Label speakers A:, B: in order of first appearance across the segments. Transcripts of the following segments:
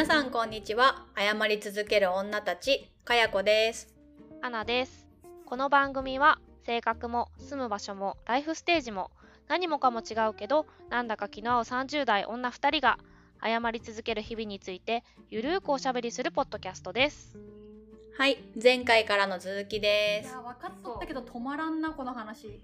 A: 皆さんこんにちは。謝り続ける女たちかやこです。
B: アナです。この番組は性格も住む場所もライフステージも何もかも違うけどなんだか気の合う30代女2人が謝り続ける日々についてゆるーくおしゃべりするポッドキャストです。
A: はい前回からの続きです。
C: いや分かっとったけど止まらんなこの話。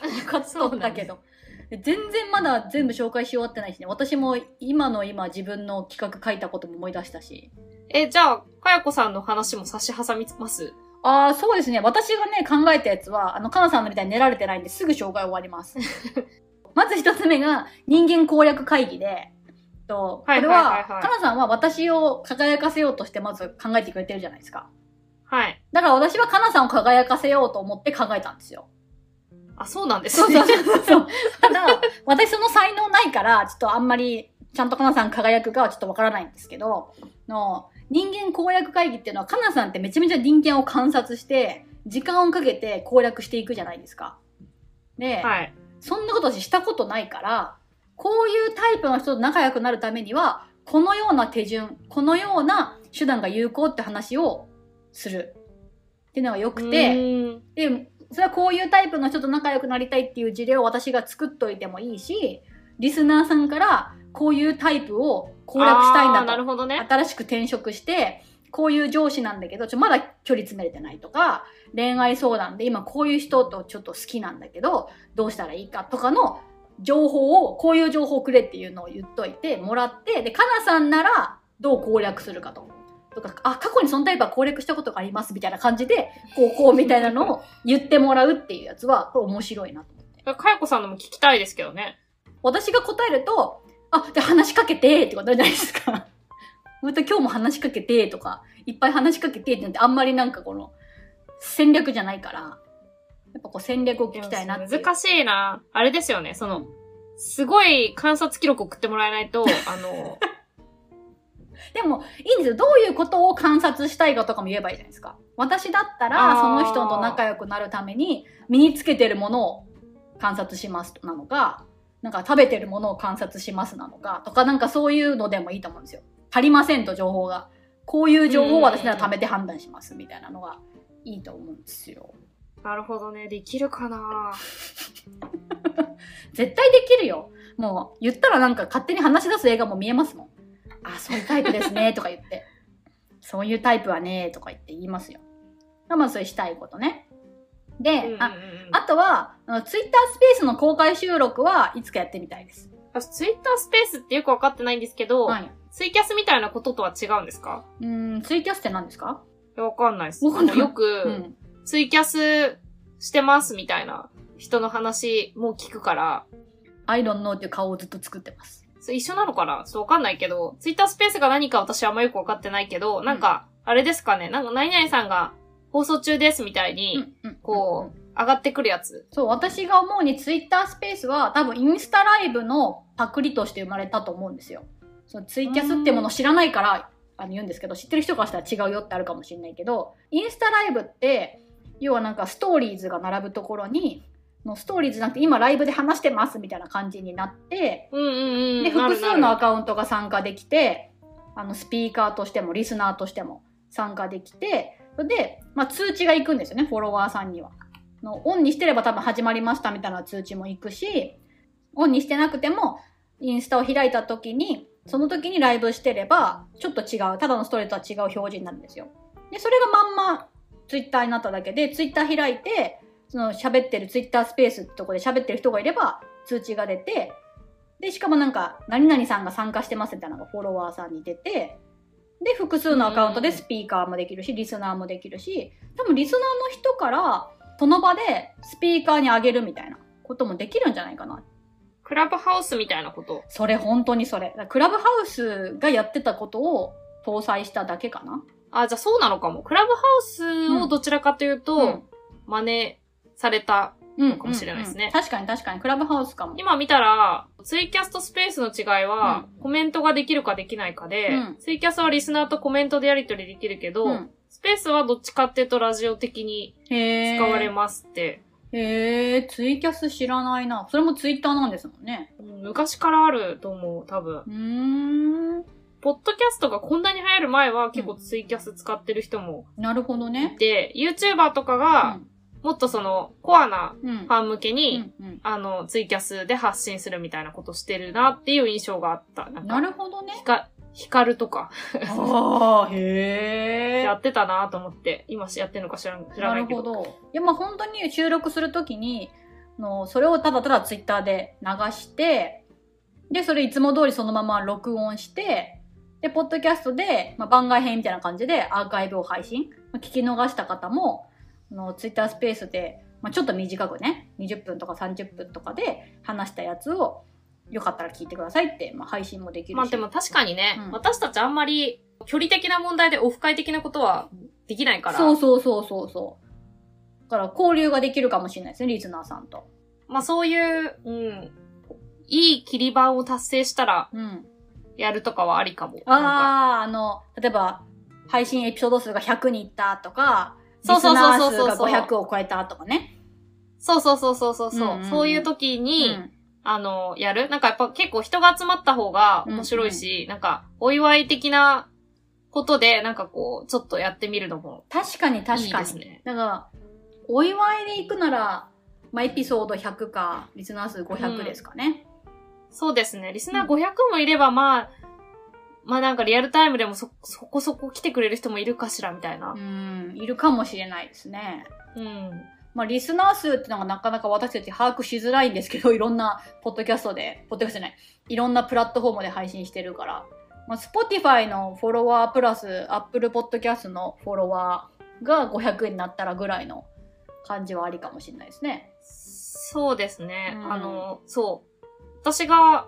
C: 分かっとったけど 全然まだ全部紹介し終わってないしね。私も今の今自分の企画書いたことも思い出したし。
D: え、じゃあ、かやこさんの話も差し挟みます？
C: ああそうですね。私がね考えたやつはあのかなさんのみたいに練られてないんですぐ紹介終わります。まず一つ目が人間攻略会議でとこれは,、かなさんは私を輝かせようとしてまず考えてくれてるじゃないですか。
D: はい。
C: だから私はかなさんを輝かせようと思って考えたんですよ
D: あ、そうなんです
C: そう
D: ね。
C: そうそう そう。ただ、私その才能ないから、ちょっとあんまり、ちゃんとかなさん輝くかはちょっとわからないんですけど、の、人間攻略会議っていうのは、かなさんってめちゃめちゃ人間を観察して、時間をかけて攻略していくじゃないですか。で、
D: はい。
C: そんなこと私したことないから、こういうタイプの人と仲良くなるためには、このような手順、このような手段が有効って話をする。っていうのが良くて、で、それはこういうタイプの人と仲良くなりたいっていう事例を私が作っといてもいいし、リスナーさんからこういうタイプを攻略したいんだと。
D: なるほどね。
C: 新しく転職して、こういう上司なんだけど、ちょまだ距離詰めれてないとか、恋愛相談で今こういう人とちょっと好きなんだけど、どうしたらいいかとかの情報を、こういう情報をくれっていうのを言っといてもらって、で、かなさんならどう攻略するかと。とか、あ、過去にそのタイプは攻略したことがありますみたいな感じで、こう、こうみたいなのを言ってもらうっていうやつは、これ面白いなと思って。
D: かやこさんのも聞きたいですけどね。
C: 私が答えると、あ、じゃあ話しかけてってことじゃないですか。また今日も話しかけてとか、いっぱい話しかけてっててあんまりなんかこの、戦略じゃないから、やっぱこう戦略を聞きたいなって。
D: 難しいな。あれですよね、その、すごい観察記録送ってもらえないと、あの、
C: でも、いいんですよ。どういうことを観察したいかとかも言えばいいじゃないですか。私だったら、その人と仲良くなるために、身につけてるものを観察しますなのか、なんか食べてるものを観察しますなのか、とかなんかそういうのでもいいと思うんですよ。足りませんと情報が。こういう情報を私なら貯めて判断しますみたいなのがいいと思うんですよ。
D: なるほどね、できるかな？
C: 絶対できるよ。もう言ったらなんか勝手に話し出す映画も見えますもん。あ、そういうタイプですね、とか言って。そういうタイプはね、とか言って言いますよ。まずそれしたいことね。で、
D: うんうんうん
C: ああとは、ツイッタースペースの公開収録はいつかやってみたいです。
D: 私、ツイッタースペースってよくわかってないんですけど、
C: はい。
D: ツイキャスみたいなこととは違うんですか？
C: うーん、ツイキャスって何ですか？
D: いやわかんないです。よく、
C: うん。
D: ツイキャスしてますみたいな人の話も聞くから、
C: I don't know っていう顔をずっと作ってます。
D: それ一緒なのかな？ちょっとわかんないけど、ツイッタースペースが何か私はあんまよくわかってないけど、なんか、あれですかね、なんか何々さんが放送中ですみたいに、こう、上がってくるやつ。
C: そう、私が思うにツイッタースペースは多分インスタライブのパクリとして生まれたと思うんですよ。そうツイキャスってものを知らないからあの言うんですけど、知ってる人からしたら違うよってあるかもしれないけど、インスタライブって、要はなんかストーリーズが並ぶところに、のストーリーズじゃなくて今ライブで話してますみたいな感じになって、
D: うんうんうん。
C: で、複数のアカウントが参加できて、あの、スピーカーとしても、リスナーとしても参加できて、それで、まあ、通知が行くんですよね、フォロワーさんには。のオンにしてれば多分始まりましたみたいな通知も行くし、オンにしてなくても、インスタを開いた時に、その時にライブしてれば、ちょっと違う、ただのストレートとは違う表示になるんですよ。で、それがまんまツイッターになっただけで、ツイッター開いて、その喋ってるツイッタースペースってとこで喋ってる人がいれば、通知が出て、で、しかもなんか、何々さんが参加してますみたいなのがフォロワーさんに出て、で、複数のアカウントでスピーカーもできるし、リスナーもできるし、多分リスナーの人から、その場でスピーカーにあげるみたいなこともできるんじゃないかな。
D: クラブハウスみたいなこと？
C: それ本当にそれ。クラブハウスがやってたことを搭載しただけかな。
D: あ、じゃあそうなのかも。クラブハウスをどちらかというと、
C: うん
D: 真似された。
C: うん。
D: かもしれないですね
C: うんうん確かに確かに。クラブハウスかも。
D: 今見たら、ツイキャスとスペースの違いは、コメントができるかできないかで、
C: うん
D: ツイキャスはリスナーとコメントでやり取りできるけど、
C: うん
D: スペースはどっちかっていうとラジオ的に使われますって、
C: へえ、ツイキャス知らないな。それもツイッターなんですもんね。
D: うん昔からあると思う、多分。
C: うーん。
D: ポッドキャストがこんなに流行る前は結構ツイキャス使ってる人も
C: なるほど
D: い
C: ね。
D: て、YouTuber とかが、もっとその、コアなファン向けに、
C: うんうん
D: あの、ツイキャスで発信するみたいなことしてるなっていう印象があった。な
C: るほどね
D: ヒ。カ、ヒカルとか
C: ああ、へえ。
D: やってたなと思って、今やってるのか知らん知ら
C: な
D: ないけど。
C: るほど。いや、まあ本当に収録するときに、のそれをただただツイッターで流して、で、それいつも通りそのまま録音して、で、ポッドキャストで、まあ、番外編みたいな感じでアーカイブを配信。まあ聞き逃した方も、あのツイッタースペースで、まあ、ちょっと短くね、20分とか30分とかで話したやつを、よかったら聞いてくださいって、まあ、配信もできるし。
D: まあでも確かにね、
C: うん
D: 私たちあんまり距離的な問題でオフ会的なことはできないから。
C: そうそうそうそうそう。だから交流ができるかもしれないですね、リスナーさんと。
D: まあそういう、うん、いい切り板を達成したら
C: うん。
D: やるとかはありかも。
C: ああ、あの、例えば、配信エピソード数が100にいったとか、
D: そうそうそうそうそう
C: リスナー数が500を超えたとかね。
D: そうそうそうそうそうそう、
C: うんうんうん
D: そういう時に、
C: うん
D: あの、やる？なんかやっぱ結構人が集まった方が面白いし、なんか、お祝い的なことで、なんかこう、ちょっとやってみるのも
C: 確かに
D: い
C: 確かに。
D: いですね。
C: だから、お祝いで行くなら、まあ、エピソード100か、リスナー数500ですかね。
D: そうですね。リスナー500もいれば、まあ、まあなんかリアルタイムでもそ、そこそこ来てくれる人もいるかしら、みたいな
C: う。ん、いるかもしれないですね。
D: うん。
C: まあ、リスナー数ってのがなかなか私たち把握しづらいんですけど、いろんなポッドキャストで、ポッドキャストじゃない、いろんなプラットフォームで配信してるから、まあ、Spotify のフォロワープラス Apple Podcast のフォロワーが500になったらぐらいの感じはありかもしれないですね。
D: そうですね。
C: うん
D: あの、そう。私が、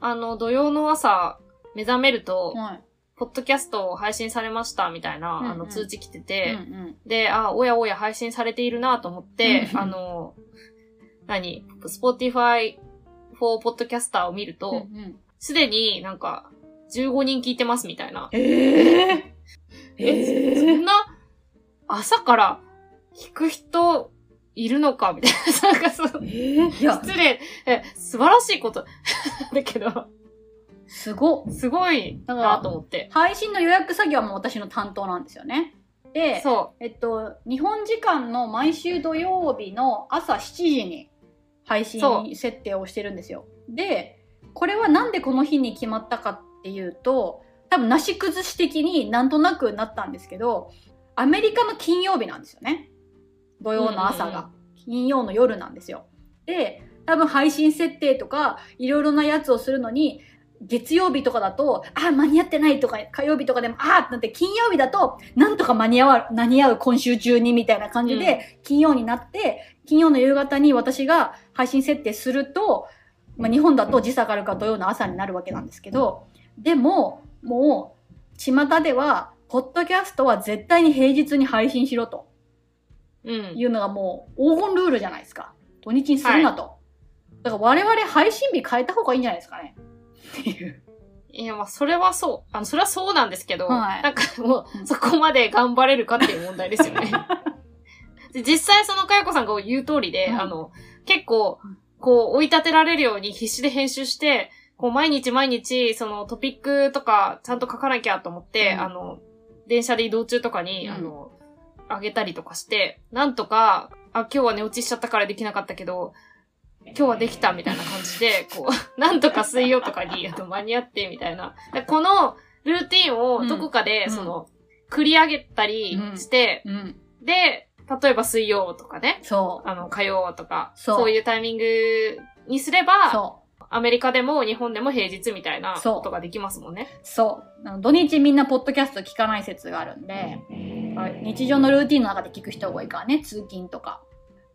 D: あの、土曜の朝、目覚めると、
C: はい。
D: ポッドキャストを配信されました、みたいな、
C: うんうん。
D: あの、通知来て
C: うん
D: て、
C: うん。
D: で、あ、おやおや配信されているなと思って、
C: うん。
D: あの、何 ?Spotify for Podcaster を見る
C: うんう
D: と、
C: ん、
D: すでになんか、15人聞いてますみたいな。
C: えー、
D: え、そんな、朝から聞く人いるのかみたいな。なんかそう、
C: えー、
D: 失礼、え、素晴らしいこと。だけど、
C: すごっ。
D: すごいなと思って。
C: 配信の予約作業はもう私の担当なんですよね。で、
D: そ
C: えっと、日本時間の毎週土曜日の朝7時に配信
D: そ
C: 設定をしてるんですよ。で、これはなんでこの日に決まったかっていうと、多分なし崩し的になんとなくなったんですけど、アメリカの金曜日なんですよね。土曜の朝が。金曜の夜なんですよ。で、多分配信設定とかいろいろなやつをするのに、月曜日とかだと、あ、間に合ってないとか、火曜日とかでも、あーってなって、金曜日だと、なんとか間に合わ、間に合う今週中にみたいな感じで、金曜になって、金曜の夕方に私が配信設定すると、まあ、日本だと時差があるから土曜の朝になるわけなんですけど、でも、もう、巷では、ポッドキャストは絶対に平日に配信しろと
D: う。うん。
C: いうのがもう黄金ルールじゃないですか。土日にするなと。だから我々配信日変えた方がいいんじゃないですかね。っていう。
D: いや、まあ、それはそう。あの、それはそうなんですけど、
C: はい
D: なんかも
C: う
D: そこまで頑張れるかっていう問題ですよね。で実際そのかやこさんが言う通りで、
C: うん
D: あの、結構
C: うん、
D: こう、追い立てられるように必死で編集して、こう、毎日毎日、そのトピックとか、ちゃんと書かなきゃと思って、
C: うん
D: あの、電車で移動中とかに、
C: うん
D: あの、あげたりとかして、なんとか、あ、今日は寝落ちしちゃったからできなかったけど、今日はできたみたいな感じで、こう、なんとか水曜とかに、あと間に合ってみたいな。でこのルーティンをどこかで、
C: うん
D: その、繰り上げたりして、
C: うん。
D: で、例えば水曜とかね、
C: そう。
D: あの、火曜とか、
C: そう
D: そういうタイミングにすれば、
C: そ
D: アメリカでも日本でも平日みたいなことができますもんね。
C: う。そう。土日みんなポッドキャスト聞かない説があるんで、日常のルーティンの中で聞く人が多いからね、通勤とか。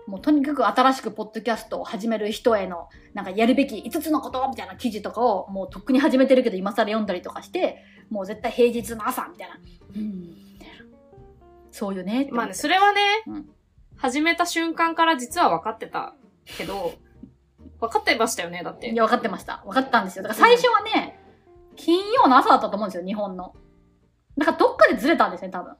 C: もうとにかく新しくポッドキャストを始める人への、なんかやるべき5つのことみたいな記事とかをもうとっくに始めてるけど今更読んだりとかして、もう絶対平日の朝みたいな。うん。そうよね。
D: まあね、それはね、
C: うん
D: 始めた瞬間から実は分かってたけど、分かってましたよね、だって
C: い。や、分かってました。分かったんですよ。だから最初はね、金曜の朝だったと思うんですよ、日本の。だからどっかでずれたんですね、多分。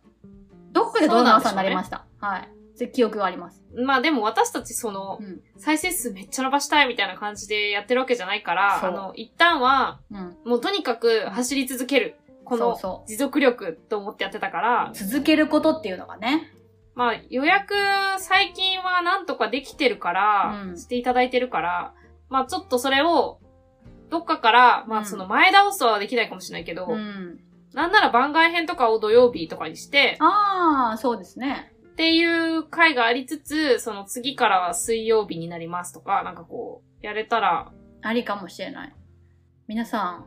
C: どっかで土曜の朝になりました。はい。そういう記憶があります。
D: まあでも私たちその
C: う、ん。
D: 再生数めっちゃ伸ばしたいみたいな感じでやってるわけじゃないから、
C: そう
D: あの、一旦は、
C: うん。
D: もうとにかく走り続ける。この
C: そうそ
D: 持続力と思ってやってたから
C: う。、続けることっていうのがね。
D: まあ予約最近はなんとかできてるから、
C: うん
D: していただいてるから、まあちょっとそれを、どっかから、ま
C: うん
D: あその前倒すはできないかもしれないけど、
C: うん。
D: なんなら番外編とかを土曜日とかにして、
C: ああ、そうですね。
D: っていう回がありつつ、その次からは水曜日になりますとか、なんかこう、やれたら、
C: ありかもしれない。皆さん、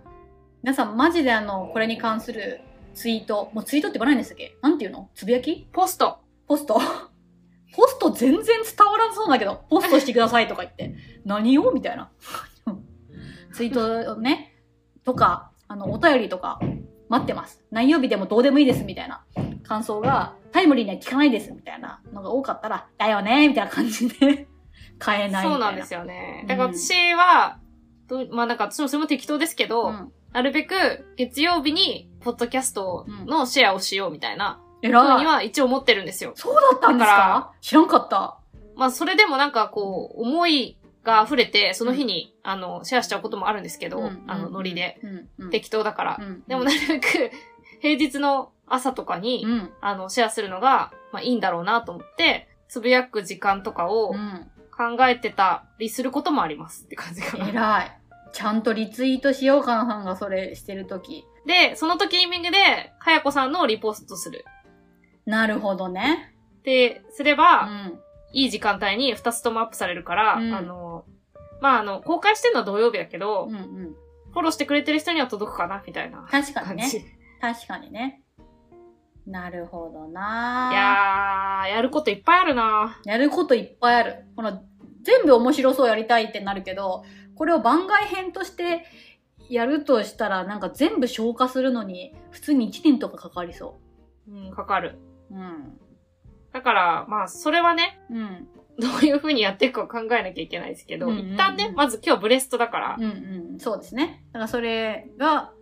C: 皆さんマジであの、これに関するツイート、もうツイートって言わないんですっけ？なんていうの？つぶやき？
D: ポスト。
C: ポスト？ポスト全然伝わらなそうだけど、ポストしてくださいとか言って、何を？みたいな。ツイートをね、とか、あの、お便りとか、待ってます。何曜日でもどうでもいいです、みたいな感想が、タイムリーには聞かないです、みたいなのが多かったら、だよね、みたいな感じで、変えないみたいな。
D: そうなんです
C: よ。
D: よね
C: う。ん
D: だから私は、どうまあなんか私もそれも適当ですけど、
C: うん。
D: なるべく月曜日に、ポッドキャストのシェアをしようみたいな、ふうに。は一応思ってるんですよ。
C: そうだったんです
D: だか
C: か知らんかった。
D: まあそれでもなんかこう、思いが溢れて、その日に、あの、シェアしちゃうこともあるんですけど、
C: うん
D: あの、ノリで。。
C: うん。うん。
D: 適当だから。
C: うん
D: でもなるべく、平日の朝とかに、
C: うん。
D: あの、シェアするのが、まあいいんだろうなと思って、つぶやく時間とかを
C: うん。
D: 考えてたりすることもありますって感じかな。
C: 偉い。ちゃんとリツイートしようかなさんがそれしてるとき。
D: で、その時タイミングで、かやこさんのをリポストする。
C: なるほどね。
D: で、すれ
C: う
D: ば、
C: ん。
D: いい時間帯に2つともアップされるから、
C: うん
D: あの、まあ、あの、公開してるのは土曜日だけど、
C: うんうん。
D: フォローしてくれてる人には届くかな、みたいな
C: 確かにね。確かにね。なるほどな
D: やー、やることいっぱいあるな
C: やることいっぱいある。この、全部面白そうやりたいってなるけど、これを番外編としてやるとしたら、なんか全部消化するのに、普通に1年とかかかりそ
D: うん、かかる。
C: う。うん。
D: だから、まあ、それはね、
C: うん。
D: どういう風にやっていくか考えなきゃいけないですけど、
C: うんうんうん
D: 一旦ね、まず今日ブレストだから、
C: うんうん。そうですね。だからそれが、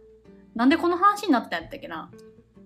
C: なんでこの話になったんやったっけな。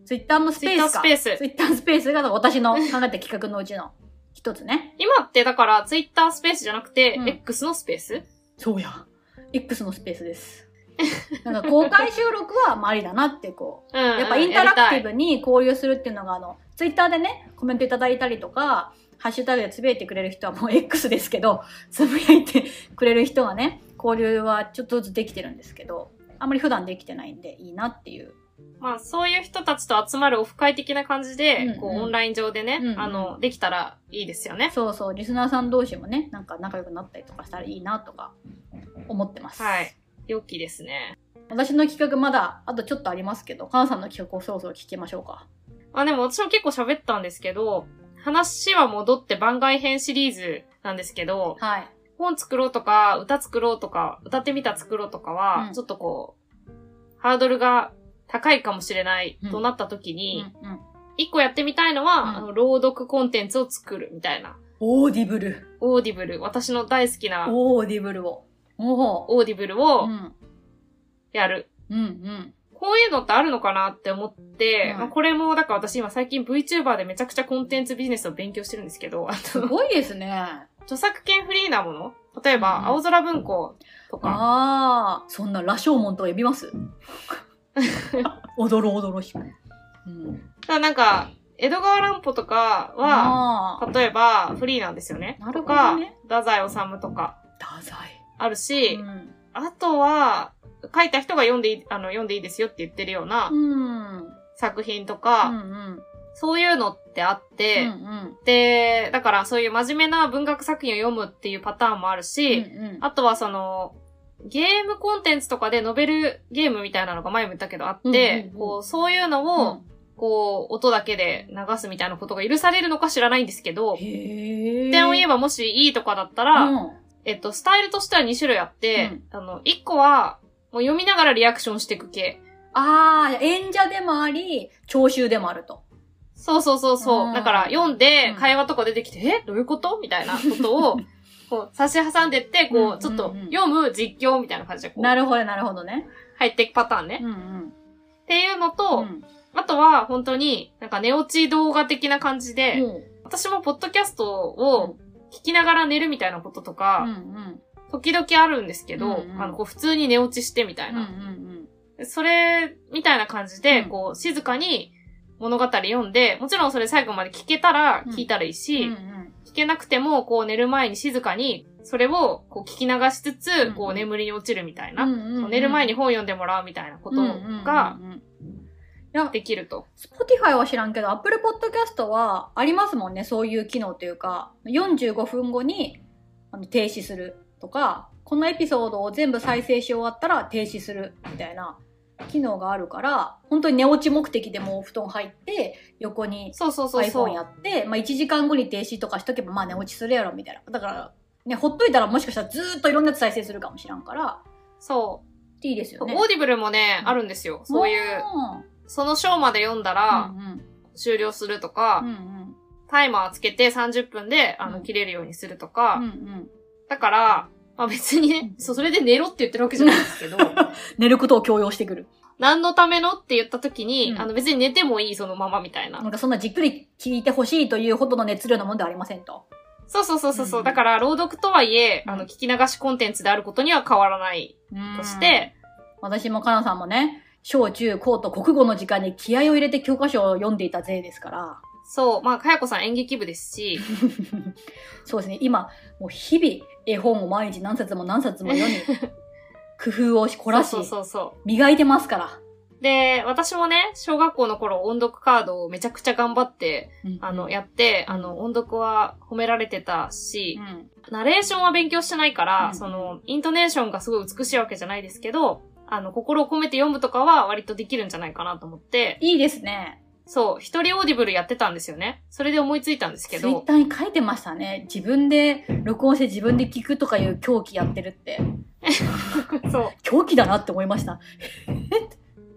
C: ツイッターのスペースか。
D: ツイッタースペース
C: ツイッタースペースが私の考えた企画のうちの一つね。
D: 今ってだから、ツイッタースペースじゃなくて、
C: うん
D: X のスペース？
C: そうや。X のスペースです。なんか公開収録はまあありだなってこう。
D: うん。
C: やっぱインタラクティ
D: ブ。
C: ブに交流するっていうのがあの、ツイッターでね、コメントいただいたりとか、ハッシュタグでつぶやいてくれる人はもう X ですけど、つぶやいてくれる人がね、交流はちょっとずつできてるんですけど、あんまり普段できてないんでいいなっていう。
D: まあ、そういう人たちと集まるオフ会的な感じで、
C: うんうん
D: こう、オンライン上でね、
C: うんうん
D: あの、できたらいいですよね。
C: そうそう、リスナーさん同士もね、なんか仲良くなったりとかしたらいいなとか思ってます。
D: はい。良きですね。
C: 私の企画まだあとちょっとありますけど、カナさんの企画をそろそろ聞きましょうか。
D: まあでも私も結構喋ったんですけど、話は戻って番外編シリーズなんですけど、
C: はい。
D: 本作ろうとか、歌作ろうとか、歌ってみた作ろうとかは、
C: うん
D: ちょっとこう、ハードルが高いかもしれない
C: うん
D: となった時
C: うん
D: に、
C: うん。
D: 一個やってみたいのは、
C: うん
D: あの朗読コンテンツを作るみたいな。
C: オーディブル。
D: オーディブル、私の大好きな
C: オーディブルを。
D: オーディブル
C: う
D: を
C: ん。
D: やる。
C: うんうん。
D: こういうのってあるのかなって思って、
C: うん
D: まあ、これも、だから私今最近 VTuber でめちゃくちゃコンテンツビジネスを勉強してるんですけど、あと、
C: すごいですね。
D: 著作権フリーなもの？例えば、
C: うん
D: 青空文庫とか、
C: ああ、そんな羅生門とか呼びます？おどろおどろ。うん。
D: だからなんか、江戸川乱歩とかは、例えばフリーなんですよね。
C: なるほ
D: とか
C: どね。
D: 太宰治とか
C: 太宰。
D: あるし、
C: うん。
D: あとは、書いた人が読んでいい、あの、読んでいいですよって言ってるような
C: うん。
D: 作品と
C: う
D: か、
C: んうん。
D: そういうのってあって、
C: うんうん。
D: で、だからそういう真面目な文学作品を読むっていうパターンもあるし、
C: うんうん
D: あとはその、ゲームコンテンツとかでノベルゲームみたいなのが前も言ったけどあって、
C: うんうんうん
D: こう、そういうのを、こう、音だけで流すみたいなことが許されるのか知らないんですけど。点を言えばもしいいとかだったら、
C: うん
D: えっと、スタイルとしては2種類あって、あの、1個は、もう読みながらリアクションしていく系。
C: ああ、演者でもあり、聴衆でもあると。
D: そうそうそうそうう。
C: ん
D: だから、読んで
C: うん、
D: 会話とか出てきて、え？どういうこと？みたいなことを、こう、差し挟んでって、
C: うんうんうん
D: こう、ちょっと、読む実況みたいな感じで、こう、
C: なるほど、なるほどね。
D: 入っていくパターンね。
C: うんうん。
D: っていうのと、
C: うん
D: あとは、本当に、なんか寝落ち動画的な感じで、私もポッドキャストを聞きながら寝るみたいなことと
C: うん
D: か、
C: うん。
D: 時々あるんですけど、
C: うんうん
D: あの、こう普通に寝落ちしてみたい
C: うんうん
D: な。
C: うん。
D: それ、みたいな感じで、
C: うん
D: こう、静かに物語読んで、もちろんそれ最後まで聞けたら聞いたらいいし、
C: うんうん。
D: 聞けなくても、こう寝る前に静かに、それをこう聞き流しつつ、
C: うん
D: こう眠りに落ちるみたいな、
C: うんうんうん。
D: 寝る前に本読んでもらうみたいなことができると。
C: Spotify は知らんけど、Apple Podcast はありますもんね、そういう機能というか、45分後にあの停止するとか、このエピソードを全部再生し終わったら停止するみたいな機能があるから、本当に寝落ち目的でもうお布団入って、横に
D: そうそうそうそ
C: iPhone や
D: う。
C: って、まあ1時間後に停止とかしとけばまあ寝落ちするやろみたいな。だから、ね、ほっといたらもしかしたらずーっといろんなやつ再生するかもしらんから、
D: そう。
C: いいですよね。
D: オーディブルもね、あるんですよ。そういう、その章まで読んだ
C: うん
D: ら
C: うん
D: 終了するとか、
C: うんうん
D: タイマーつけて30分で、あの、
C: うん
D: 切れるようにするとか、
C: うんうん
D: だから、まあ別にね、そう、それで寝ろって言ってるわけじゃないんですけど、
C: 寝ることを強要してくる。
D: 何のためのって言った時に、
C: うん。
D: あの別に寝てもいいそのままみたいな。
C: なんかそんなじっくり聞いてほしいというほどの熱量のものではありませんと。
D: そうそうそうそうそう、
C: うん。
D: だから朗読とはいえ、
C: うん。
D: あの、聞き流しコンテンツであることには変わらないとして、
C: 私もかなさんもね、小中高と国語の時間に気合を入れて教科書を読んでいた勢ですから。
D: そう、まあ、かやこさん演劇部ですし、
C: そうですね、今、もう日々絵本を毎日何冊も何冊も読み、工夫をし凝らし
D: そう、そうそうそ
C: 磨いてますから。
D: う。で、私もね、小学校の頃音読カードをめちゃくちゃ頑張って、あの、やって、あの、音読は褒められてたし
C: う、ん
D: ナレーションは勉強してないから、
C: うん
D: その、イントネーションがすごい美しいわけじゃないですけど、あの、心を込めて読むとかは割とできるんじゃないかなと思って、
C: いいですね。
D: そう、一人オーディブルやってたんですよね。それで思いついたんですけど、
C: ツイッターに書いてましたね。自分で録音して自分で聞くとかいう狂気やってるって。
D: そう。
C: 狂気だなって思いました。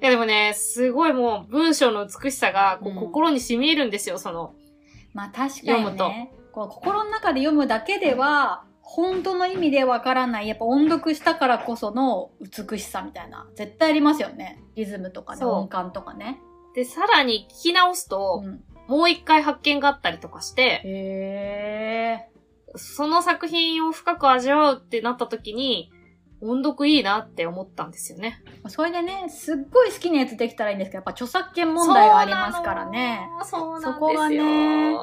D: いやでもね、すごいもう文章の美しさがこう
C: うん
D: 心に染み入るんですよ、その。
C: まあ確かに
D: 読むと
C: ね。こう心の中で読むだけでは、本当の意味でわからない。やっぱ音読したからこその美しさみたいな。絶対ありますよね。リズムとかね、音感とかね。
D: で、さらに聞き直すと、
C: うん、
D: もう一回発見があったりとかして、
C: へ
D: その作品を深く味わうってなった時に、音読いいなって思ったんですよね。
C: ー。それでね、すっごい好きなやつできたらいいんですけど、やっぱ著作権問題がありますからね。
D: そうなの。
C: そこがね。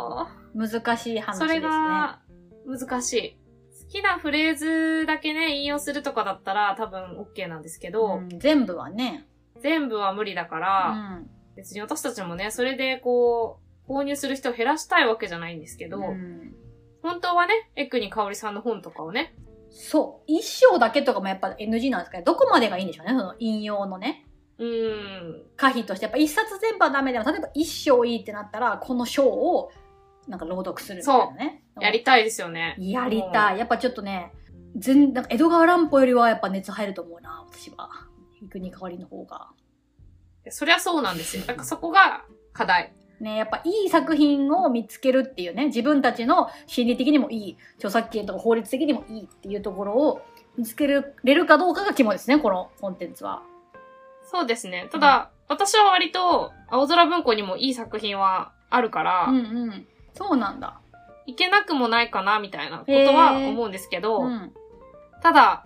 C: 難しい話です
D: そ
C: ね。
D: れが難しい。好きなフレーズだけね、引用するとかだったら多分 OK なんですけど、
C: うん、全部はね。
D: 全部は無理だか
C: う
D: ら、
C: ん。
D: 別に私たちもね、それでこう、購入する人を減らしたいわけじゃないんですけど、
C: うん
D: 本当はね、エックに香織さんの本とかをね、
C: そう。一章だけとかもやっぱ NG なんですけど、どこまでがいいんでしょうね、その引用のね。
D: うーん、
C: 可否として、やっぱ一冊全部はダメでも、例えば一章いいってなったら、この章を、なんか朗読するみたいなね。
D: やりたいですよね。
C: やりたい。やっぱちょっとね、全、なんか江戸川乱歩よりはやっぱ熱入ると思うな、私は。行くに代わりの方が。
D: そりゃそうなんですよ。だからそこが課題。
C: ね、やっぱいい作品を見つけるっていうね、自分たちの心理的にもいい、著作権とか法律的にもいいっていうところを見つけれるかどうかが肝ですね、このコンテンツは。
D: そうですね。ただ、私は割と、青空文庫にもいい作品はあるから、
C: うんうん。そうなんだ。
D: いけなくもないかな、みたいなことは思うんですけど、
C: うん。
D: ただ、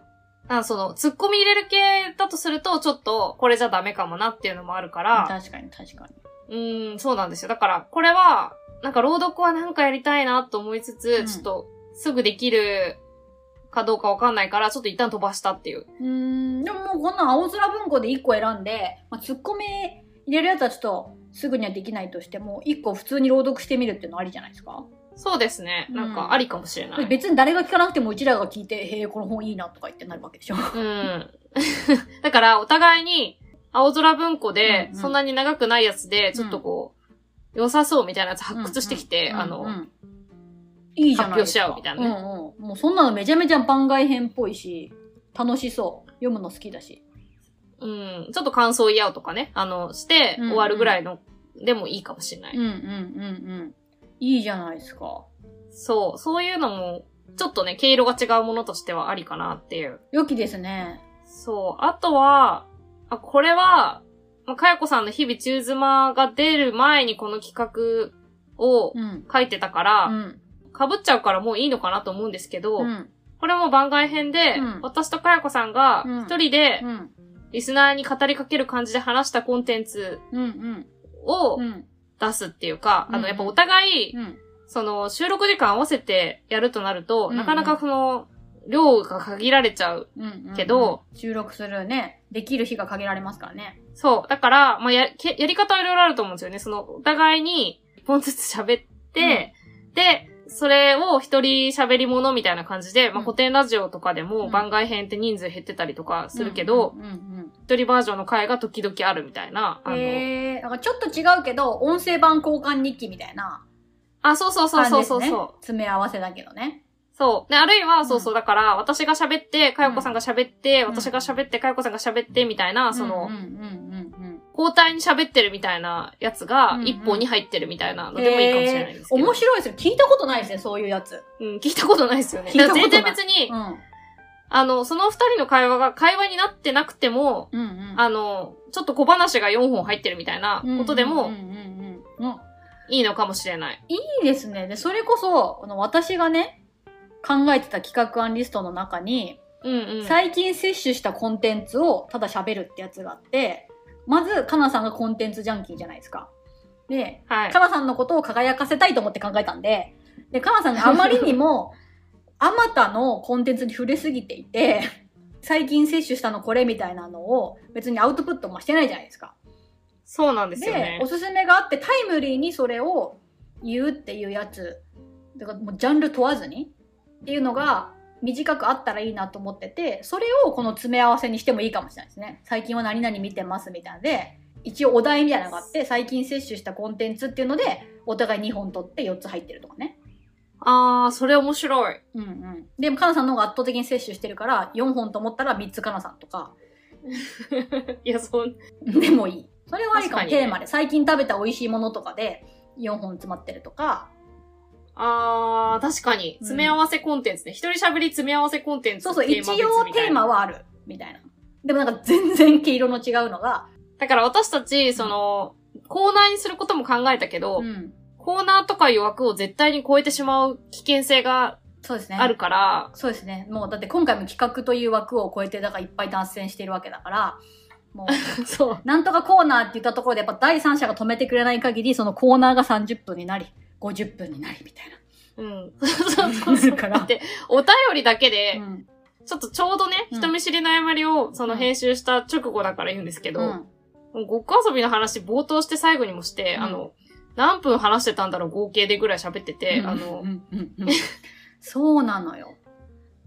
D: なんかその、突っ込み入れる系だとすると、ちょっと、これじゃダメかもなっていうのもあるから、
C: 確かに確かに。
D: うーん、そうなんですよ。だから、これは、なんか朗読はなんかやりたいなと思いつつ、
C: うん
D: ちょっと、すぐできるかどうかわかんないから、ちょっと一旦飛ばしたっていう。
C: うーん、でももうこんな青空文庫で1個選んで、まあ、ツッコミ入れるやつはちょっとすぐにはできないとしても、1個普通に朗読してみるっていうのありじゃないですか？
D: そうですね。なんか、ありかもしれない。
C: 別に誰が聞かなくてもうちらが聞いて、へえ、この本いいなとか言ってなるわけでしょ。
D: うん。だから、お互いに、青空文庫で
C: う、んうん
D: そんなに長くないやつで、ちょっとこう、良さそうみたいなやつ発掘してきて、あの、
C: うんうんいいじゃないですか。
D: 発表し合うみたいなね
C: うんうん。もうそんなのめちゃめちゃ番外編っぽいし、楽しそう。読むの好きだし。
D: うん、ちょっと感想言い合うとかね、あの、して、
C: うんうん
D: 終わるぐらいの、でもいいかもしれない。
C: うんうんうんうん。いいじゃないですか。
D: そう、そういうのも、ちょっとね、毛色が違うものとしてはありかなっていう。
C: 良きですね。
D: そう。あとは、あ、これは、まあ、かやこさんの日々中妻が出る前にこの企画を
C: うん。
D: 書いてたから、
C: うん。
D: 被っちゃうからもういいのかなと思うんですけど、
C: うん。
D: これも番外編で、
C: うん
D: 私とかやこさんが
C: うん
D: 一人で
C: うん。
D: リスナーに語りかける感じで話したコンテンツ
C: うん。
D: を
C: うん。
D: 出すっていうか、
C: うん
D: あの、やっぱお互い、
C: うん。
D: その、収録時間合わせてやるとなると、
C: うん
D: なかなかその、量が限られちゃう。
C: うん。
D: けど、
C: 収録するね、できる日が限られますからね。
D: そう。だから、まあ、や、けやり方はいろいろあると思うんですよね。その、お互いに、一本ずつ喋って、で、それを一人喋り物みたいな感じで、まあ、
C: うん
D: 古典ラジオとかで
C: うん
D: も番外編って人数減ってたりとかするけど、一人バージョンの回が時々あるみたいな。あ
C: うん。
D: の、
C: えー、なんかちょっと違うけど、音声版交換日記みたいな
D: あ、そうそうそう。そうそうそう。
C: 詰め合わせだけどね。
D: そう。で、あるいは、
C: ん
D: そうそう、だから、私が喋って、かよこさんが喋って、
C: うん
D: 私が喋って、かよこさんが喋って、みたいな、その
C: うん、うんうん
D: 交代に喋ってるみたいなやつが一本に入ってるみたいな
C: うん。
D: のでもいいかもしれないですけど。
C: えー面白いですよ。聞いたことないですね、そういうやつ。
D: うん、聞いたことないですよね。
C: 聞いたことない
D: 全然別に、
C: うん。
D: あの、その二人の会話が会話になってなくても、
C: うんうん。
D: あの、ちょっと小話が4本入ってるみたいなことでも。いいのかもしれない。
C: いいですね。で、それこそ、あの、私がね、考えてた企画案リストの中に、
D: うんうん。
C: 最近摂取したコンテンツをただ喋るってやつがあって、まず、かなさんがコンテンツジャンキーじゃないですか。で、
D: はい
C: か。なさんのことを輝かせたいと思って考えたんで、で、かなさんがあまりにも、あまたのコンテンツに触れすぎていて、最近摂取したのこれみたいなのを別にアウトプットもしてないじゃないですか。
D: そうなんですよ
C: で
D: ね、
C: お。すすめがあってタイムリーにそれを言うっていうやつ、だからもうジャンル問わずにっていうのが短くあったらいいなと思ってて、それをこの詰め合わせにしてもいいかもしれないですね。最近は何々見てますみたいなので、一応お題みたいなのがあって、最近摂取したコンテンツっていうので、お互い2本取って4つ入ってるとかね。
D: あー、それ面白い。
C: うんうん。でも、かなさんの方が圧倒的に摂取してるから、4本と思ったら3つかなさんとか、
D: いや、そう、
C: でもいい。それはありかも、
D: ね
C: テーマで。最近食べた美味しいものとかで4本詰まってるとか、
D: あー、確かに。詰め合わせコンテンツね。一人喋り詰め合わせコンテンツ。
C: そうそう、一応テーマはある、みたいな。でもなんか全然毛色の違うのが、
D: だから私たち、その、コーナーにすることも考えたけど、
C: うん。
D: コーナーとかいう枠を絶対に超えてしまう危険性が
C: そうですね。
D: あるから、
C: そうですね。もうだって今回も企画という枠を超えて、だからいっぱい脱線してるわけだから、もう、
D: そう。
C: なんとかコーナーって言ったところで、やっぱ第三者が止めてくれない限り、そのコーナーが30分になり、50分になりみたい
D: うん。そうそう
C: な。
D: そう。
C: だから
D: だっ、て、お便りだけで
C: う、ん。
D: ちょっとちょうどね、
C: うん
D: 人見知りの誤りを、その
C: うん
D: 編集した直後だから言うんですけど、
C: うん。
D: ごっこ遊びの話冒頭して最後にもして、
C: うん
D: あの、何分話してたんだろう合計でぐらい喋ってて、あの
C: そうなのよ。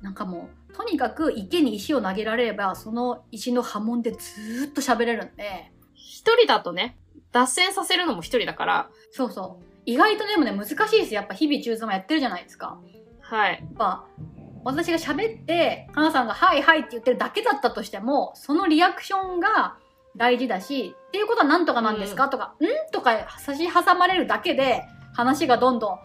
C: なんかもう、とにかく池に石を投げられれば、その石の波紋でずーっと喋れるんで、
D: 一人だとね、脱線させるのも一人だから、
C: そうそう。意外とでもね、難しいです。やっぱ日々中妻やってるじゃないですか。
D: はい。
C: やっぱ、私が喋って、かなさんがはいはいって言ってるだけだったとしても、そのリアクションが大事だし、っていうことは何とかなんですか、とか、ん？とか差し挟まれるだけで、話がどんどん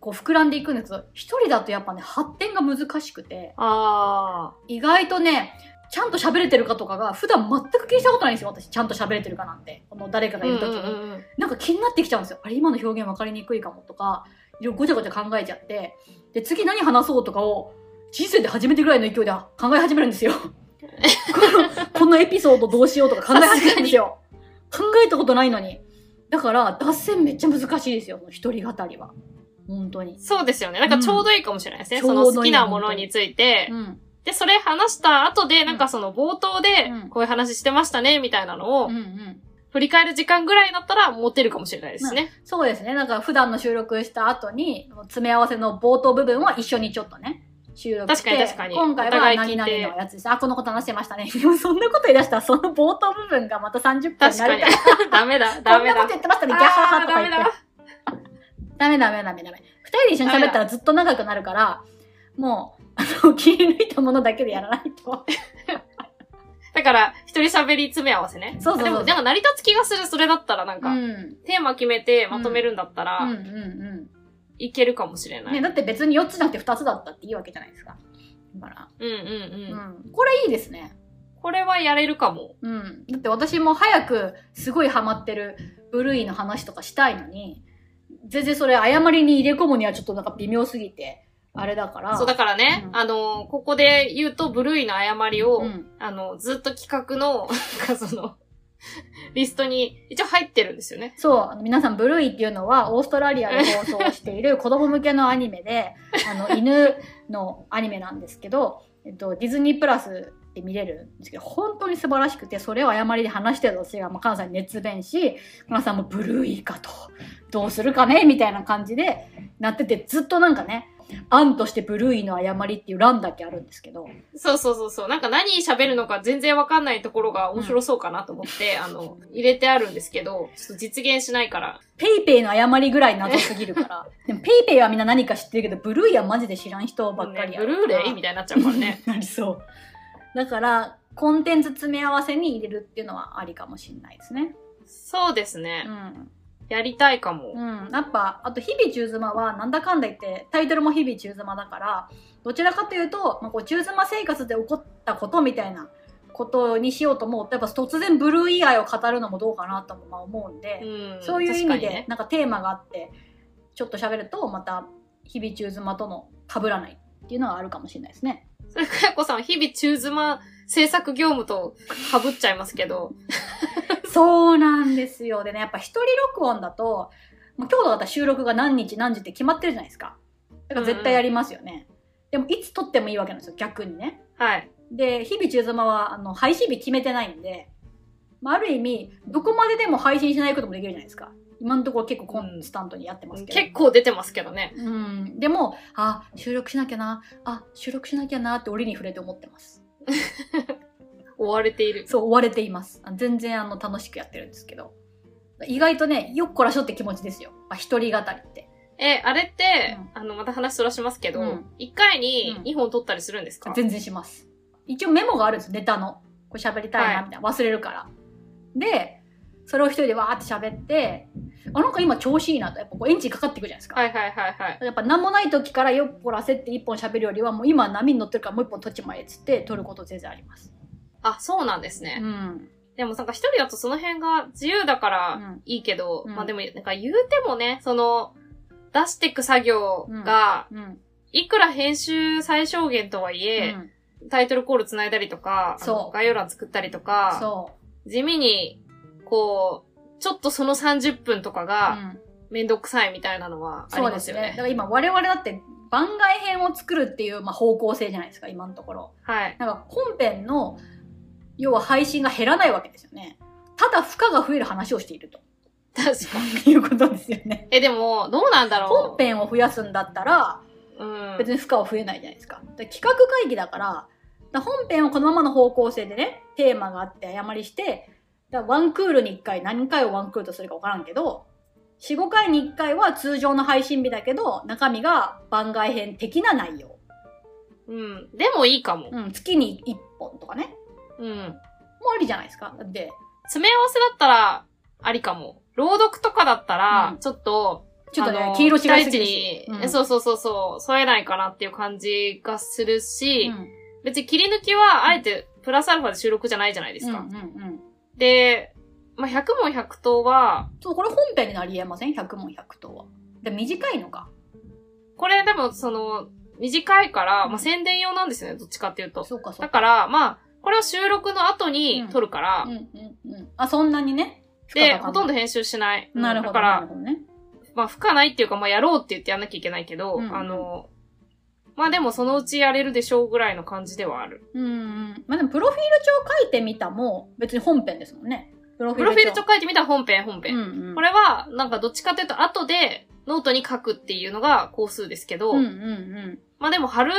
C: こう膨らんでいくんですけど、一人だとやっぱね、発展が難しくて、
D: あ
C: 意外とね、ちゃんと喋れてるかとかが、普段全く気にしたことないんですよ、私。ちゃんと喋れてるかなんて。この誰か
D: ー。
C: がいる時に。
D: うんうんうんうん
C: なんか気になってきちゃうんですよ。あれ、今の表現分かりにくいかもとか、いろいろごちゃごちゃ考えちゃって、で、次何話そうとかを、人生で初めてぐらいの勢いで考え始めるんですよ。このこのエピソードどうしようとか考え始めるんですよ。考えたことないのに。だから、脱線めっちゃ難しいですよ、一人語りは。本当に。
D: そうですよね。なんかちょうどいいかもしれないですね。
C: うん
D: その好きなものについて、
C: うん。
D: で、それ話した後で、なんかその冒頭で
C: うん、
D: こういう話してましたね、みたいなのを。振り返る時間ぐらいだったら持てるかもしれないですね。
C: そうですね。なんか普段の収録した後に、詰め合わせの冒頭部分は一緒にちょっとね、収録して。
D: 確かに確かに
C: 今回は何々のやつです。あ、このこと話してましたね。で もそんなこと言い出したら、その冒頭部分がまた30分に
D: 確かに
C: なるから。
D: ダメだ、ダメだ
C: こんなこと。言ってましたね。ギャハハとか言って。ダメダメダメダメ。二人で一緒に喋ったらずっと長くなるから、もう、あの、切り抜いたものだけでやらないと。
D: だから、一人喋り詰め合わせね。
C: そうそうそう
D: でも、でも成り立つ気がする、それだったらなんか、
C: うん。
D: テーマ決めてまとめるんだったら、
C: うんうんうん。
D: いけるかもしれない。
C: ね、だって別に4つじゃなくて2つだったっていいわけじゃないですか。だから、
D: うんうん
C: う
D: うん。
C: ん。これいいですね。
D: これはやれるかも。
C: うん。だって私も早くすごいハマってるブルーイの話とかしたいのに、全然それ誤りに入れ込むにはちょっとなんか微妙すぎて、あれだから。
D: そう、だからね、
C: うん
D: あの、ここで言うと、ブルーイの誤りを、
C: うん
D: あの、ずっと企画の、なんかその、リストに一応入ってるんですよね。
C: そう、皆さん、ブルーイっていうのは、オーストラリアで放送している 子供向けのアニメで、あの、犬のアニメなんですけど、えっと、ディズニープラスで見れるんですけど、本当に素晴らしくて、それを誤りで話してる私が、まあ、関西に熱弁し、皆さんもブルーイかと、どうするかねみたいな感じでなってて、ずっとなんかね、案としてブルーイの誤りっていう欄だけあるんですけど、
D: そうそうそうそう。なんか何喋るのか全然わかんないところが面白そうかなと思って、あの、入れてあるんですけど、ちょっと実現しないから。
C: ペイペイの誤りぐらい謎すぎるから。でもペイペイはみんな何か知ってるけど、ブルーイはマジで知らん人ばっかりや
D: ねブルーレイみたいになっちゃうからね。
C: なりそう。だから、コンテンツ詰め合わせに入れるっていうのはありかもしれないですね。
D: そうです
C: う
D: ね。
C: ん。
D: やりたいかも。
C: うん。やっぱ、あと、日々駐妻は、なんだかんだ言って、タイトルも日々駐妻だから、どちらかというと、まあ、こう駐妻生活で起こったことみたいなことにしようと思うと、やっぱ突然ブルーイ愛を語るのもどうかなともまあ思うんで、
D: うん
C: そういう意味で、なんかテーマがあって、ちょっと喋ると、また、日々中妻との被らないっていうのはあるかもしれないですね。
D: それかやこさん、日々中妻制作業務と被っちゃいますけど、
C: そうなんですよ。でね、やっぱ一人録音だと、もう今日だったら収録が何日何時って決まってるじゃないですか。だから絶対やりますよね。でも、いつ撮ってもいいわけなんですよ、逆にね。
D: はい。
C: で、日々中妻は、あの、配信日決めてないんで、まあ、ある意味、どこまででも配信しないこともできるじゃないですか。今のところ結構コンスタントにやってますけど。
D: 結構出てますけどね。
C: うん。でも、あ、収録しなきゃな、あ、収録しなきゃなって折に触れて思ってます。
D: 追われている。
C: そう、追われています。あ全然あの楽しくやってるんですけど。意外とね、よっこらしょって気持ちですよ。あ一人語りって。
D: え、あれって、
C: うん
D: あの、また話そらしますけど
C: うん、
D: 一、回に
C: うん
D: 2本撮ったりするんですか、
C: 全然します。一応メモがあるんですネタの。これ喋りたいな、
D: はい
C: みたいな。忘れるから。で、それを一人でわーって喋って、あ、なんか今調子いいなと。やっぱこうエンジンかかってくるじゃないですか。
D: はいはいはいはい。
C: やっぱ何もない時からよっこらせって一本喋るよりは、もう今波に乗ってるからもう一本取っちまえっつって取ること全然あります。
D: あ、そうなんですね。
C: うん。
D: でもなんか一人だとその辺が自由だから
C: うん
D: いいけど、
C: うん
D: まあでもなんか言うてもね、その、出してく作業が、
C: うん。
D: いくら編集最小限とはいえ、
C: うん
D: タイトルコール繋いだりとか、
C: そう
D: 概要欄作ったりとか、
C: そ
D: 地味に、こう、ちょっとその30分とか
C: う。
D: が
C: うん
D: めんどくさいみたいなのはあり
C: そう
D: ますよね。
C: ですね。だから今我々だって番外編を作るっていう、まあ、方向性じゃないですか、今のところ。
D: はい。
C: なんか本編の、要は配信が減らないわけですよね。ただ負荷が増える話をしていると。
D: 確かに。
C: いうことですよね。
D: え、でも、どうなんだろ
C: 本編を増やすんだったら、
D: う。うん。
C: 別に負荷は増えないじゃないですか。で企画会議だから、だから本編をこのままの方向性でね、テーマがあって誤りして、だワンクールに1回、何回をワンクールとするか分からんけど、4、5回に1回は通常の配信日だけど、中身が番外編的な内容。
D: うん。でもいいかも。
C: うん、月に1本とかね。
D: うん。
C: もうありじゃないですか。で、
D: 詰め合わせだったら、ありかも。朗読とかだったら、
C: うん
D: ちょっと、
C: ちょっとね黄色違いすぎるしうん
D: そうそうそうそう、添えないかなっていう感じがするし、
C: うん
D: 別に切り抜きは、あえて、プラスアルファで収録じゃないじゃないですか。
C: うんうんうん。
D: で、まあ、100問100答は、
C: そう、これ本編になり得ません ?100 問100答は。で、短いのか。
D: これでも、その、短いから、まあ、宣伝用なんですよね、どっちかっていうと。
C: そうか、そうか。
D: だから、まあ、これは収録の後に撮るから、
C: うんうんうん。あ、そんなにね？
D: で、ほとん
C: ど。
D: ど編集しない。
C: なるほど。
D: だから、
C: ね。
D: まあ、負荷ないっていうか、まあ、やろうって言ってやんなきゃいけないけど、
C: うん
D: あの、まあでもそのうちやれるでしょうぐらいの感じではある。
C: うんうん。まあでも、プロフィール帳書いてみたも、別に本編ですもんね。プロ
D: フィール帳書いてみたら本編、本編。
C: うんうん。
D: これは、なんかどっちかというと後でノートに書くっていうのが工数ですけど、
C: うんうんうん。
D: まあでも貼る